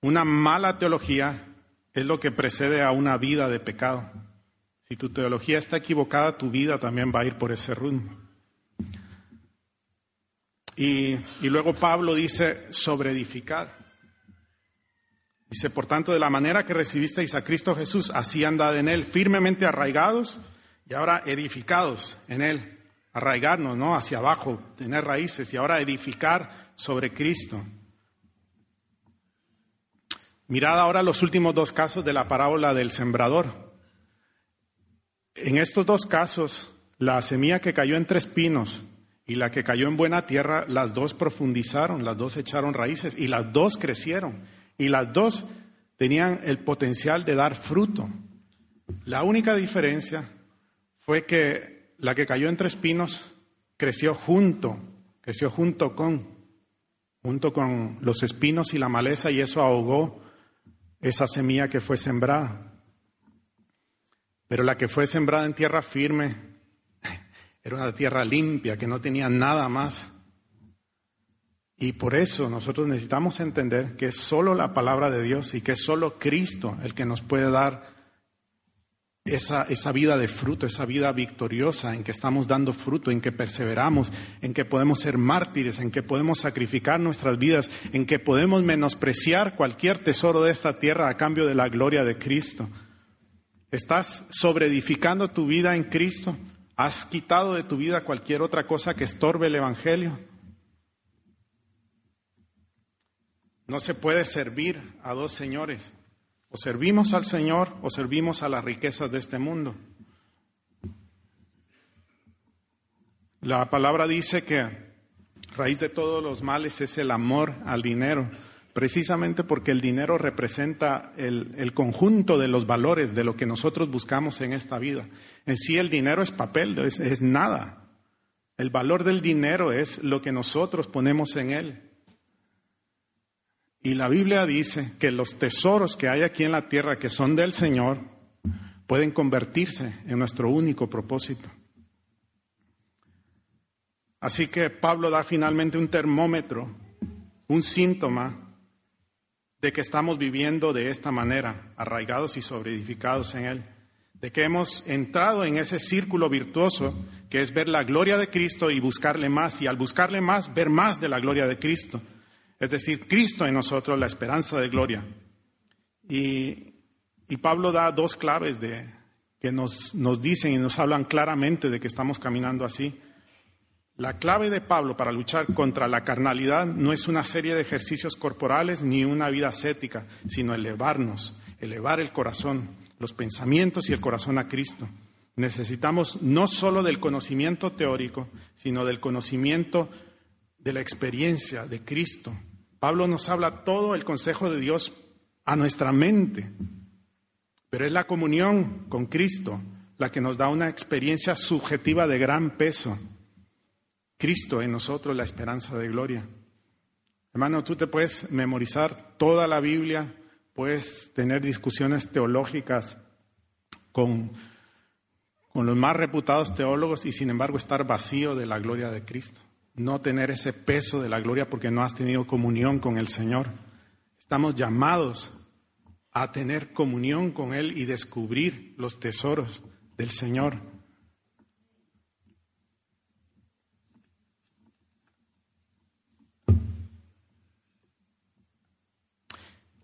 Una mala teología es lo que precede a una vida de pecado. Si tu teología está equivocada, tu vida también va a ir por ese rumbo. Y, luego Pablo dice sobre edificar. Dice, por tanto, de la manera que recibisteis a Cristo Jesús, así andad en Él, firmemente arraigados y ahora edificados en Él. Arraigarnos, ¿no? Hacia abajo, tener raíces y ahora edificar sobre Cristo. Mirad ahora los últimos dos casos de la parábola del sembrador. En estos dos casos, la semilla que cayó entre espinos y la que cayó en buena tierra, las dos profundizaron, las dos echaron raíces y las dos crecieron y las dos tenían el potencial de dar fruto. La única diferencia fue que la que cayó entre espinos creció junto, creció junto con, junto con los espinos y la maleza y eso ahogó esa semilla que fue sembrada. Pero la que fue sembrada en tierra firme era una tierra limpia que no tenía nada más. Y por eso nosotros necesitamos entender que es solo la palabra de Dios y que es solo Cristo el que nos puede dar esa, esa vida de fruto, esa vida victoriosa en que estamos dando fruto, en que perseveramos, en que podemos ser mártires, en que podemos sacrificar nuestras vidas, en que podemos menospreciar cualquier tesoro de esta tierra a cambio de la gloria de Cristo. ¿Estás sobreedificando tu vida en Cristo? ¿Has quitado de tu vida cualquier otra cosa que estorbe el Evangelio? No se puede servir a dos señores. O servimos al Señor o servimos a las riquezas de este mundo. La palabra dice que raíz de todos los males es el amor al dinero, precisamente porque el dinero representa el, conjunto de los valores de lo que nosotros buscamos en esta vida. En sí el dinero es papel, es, es nada. El valor del dinero es lo que nosotros ponemos en él. Y la Biblia dice que los tesoros que hay aquí en la tierra, que son del Señor, pueden convertirse en nuestro único propósito. Así que Pablo da finalmente un termómetro, un síntoma de que estamos viviendo de esta manera, arraigados y sobreedificados en Él, de que hemos entrado en ese círculo virtuoso que es ver la gloria de Cristo y buscarle más, y al buscarle más, ver más de la gloria de Cristo. Es decir, Cristo en nosotros, la esperanza de gloria. Y, Pablo da dos claves de, que nos, nos dicen y nos hablan claramente de que estamos caminando así. La clave de Pablo para luchar contra la carnalidad no es una serie de ejercicios corporales ni una vida ascética, sino elevarnos, elevar el corazón, los pensamientos y el corazón a Cristo. Necesitamos no solo del conocimiento teórico, sino del conocimiento de la experiencia de Cristo, Pablo nos habla todo el consejo de Dios a nuestra mente, pero es la comunión con Cristo la que nos da una experiencia subjetiva de gran peso. Cristo en nosotros, la esperanza de gloria. Hermano, tú te puedes memorizar toda la Biblia, puedes tener discusiones teológicas con, con los más reputados teólogos y sin embargo estar vacío de la gloria de Cristo no tener ese peso de la gloria porque no has tenido comunión con el Señor. Estamos llamados a tener comunión con Él y descubrir los tesoros del Señor.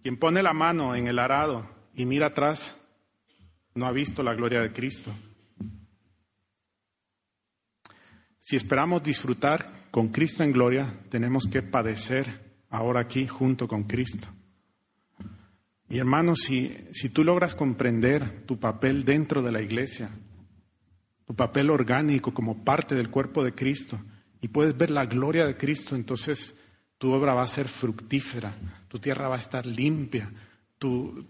Quien pone la mano en el arado y mira atrás, no ha visto la gloria de Cristo. Si esperamos disfrutar con Cristo en gloria, tenemos que padecer ahora aquí junto con Cristo. Y hermanos, si, si tú logras comprender tu papel dentro de la iglesia, tu papel orgánico como parte del cuerpo de Cristo, y puedes ver la gloria de Cristo, entonces tu obra va a ser fructífera, tu tierra va a estar limpia, tu,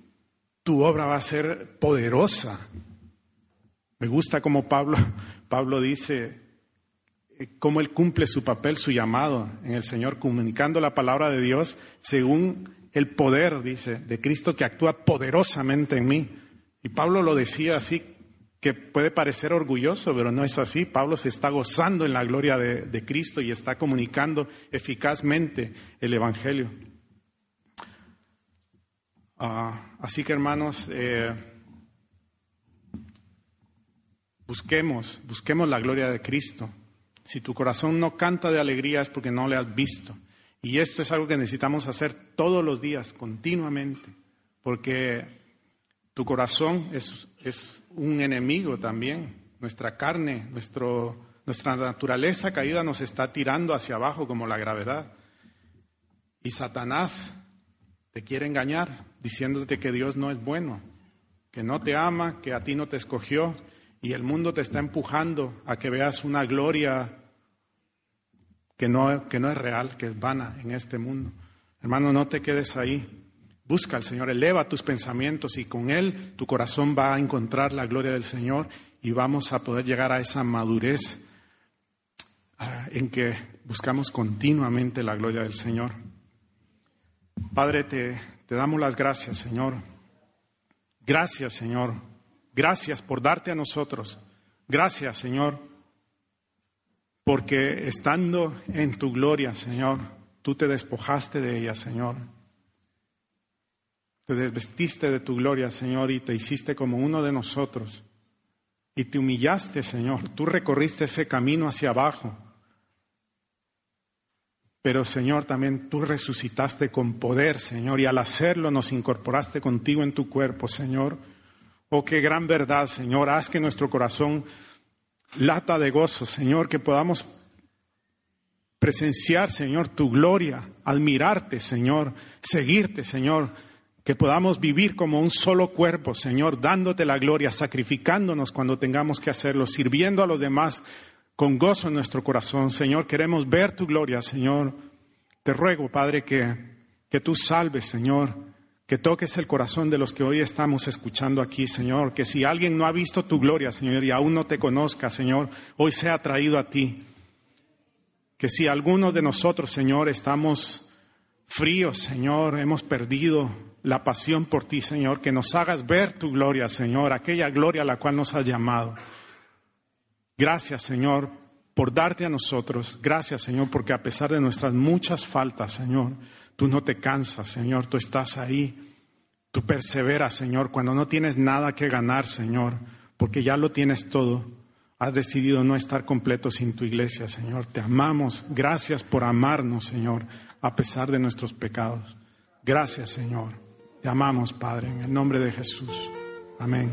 tu obra va a ser poderosa. Me gusta como Pablo, Pablo dice, eh, cómo Él cumple su papel, su llamado en el Señor, comunicando la palabra de Dios según el poder, dice, de Cristo que actúa poderosamente en mí. Y Pablo lo decía así, que puede parecer orgulloso, pero no es así. Pablo se está gozando en la gloria de, Cristo y está comunicando eficazmente el Evangelio. Ah, así que hermanos, eh, busquemos, busquemos la gloria de Cristo. Si tu corazón no canta de alegría es porque no le has visto. Y esto es algo que necesitamos hacer todos los días, continuamente, porque tu corazón es, un enemigo también. Nuestra carne, nuestro, nuestra naturaleza caída nos está tirando hacia abajo como la gravedad. Y Satanás te quiere engañar diciéndote que Dios no es bueno, que no te ama, que a ti no te escogió y el mundo te está empujando a que veas una gloria que no, que no es real, que es vana en este mundo. Hermano, no te quedes ahí. Busca al Señor, eleva tus pensamientos y con Él tu corazón va a encontrar la gloria del Señor y vamos a poder llegar a esa madurez ah, en que buscamos continuamente la gloria del Señor. Padre, te, te damos las gracias, Señor. Gracias, Señor, Gracias por darte a nosotros. Gracias, Señor, porque estando en tu gloria, Señor, tú te despojaste de ella, Señor. Te desvestiste de tu gloria, Señor, y te hiciste como uno de nosotros. Y te humillaste, Señor. Tú recorriste ese camino hacia abajo. Pero, Señor, también tú resucitaste con poder, Señor, y al hacerlo nos incorporaste contigo en tu cuerpo, Señor. Oh, qué gran verdad, Señor. Haz que nuestro corazón lata de gozo, Señor, que podamos presenciar, Señor, tu gloria, admirarte, Señor, seguirte, Señor, que podamos vivir como un solo cuerpo, Señor, dándote la gloria, sacrificándonos cuando tengamos que hacerlo, sirviendo a los demás con gozo en nuestro corazón. Señor, queremos ver tu gloria, Señor. Te ruego, Padre, que, que tú salves, Señor, que toques el corazón de los que hoy estamos escuchando aquí, Señor, que si alguien no ha visto tu gloria, Señor, y aún no te conozca, Señor, hoy sea traído a ti. Que si algunos de nosotros, Señor, estamos fríos, Señor, hemos perdido la pasión por ti, Señor, que nos hagas ver tu gloria, Señor, aquella gloria a la cual nos has llamado. Gracias, Señor, por darte a nosotros. Gracias, Señor, porque a pesar de nuestras muchas faltas, Señor, tú no te cansas, Señor, tú estás ahí. Tú perseveras, Señor, cuando no tienes nada que ganar, Señor, porque ya lo tienes todo. Has decidido no estar completo sin tu iglesia, Señor. Te amamos. Gracias por amarnos, Señor, a pesar de nuestros pecados. Gracias, Señor. Te amamos, Padre, en el nombre de Jesús. Amén.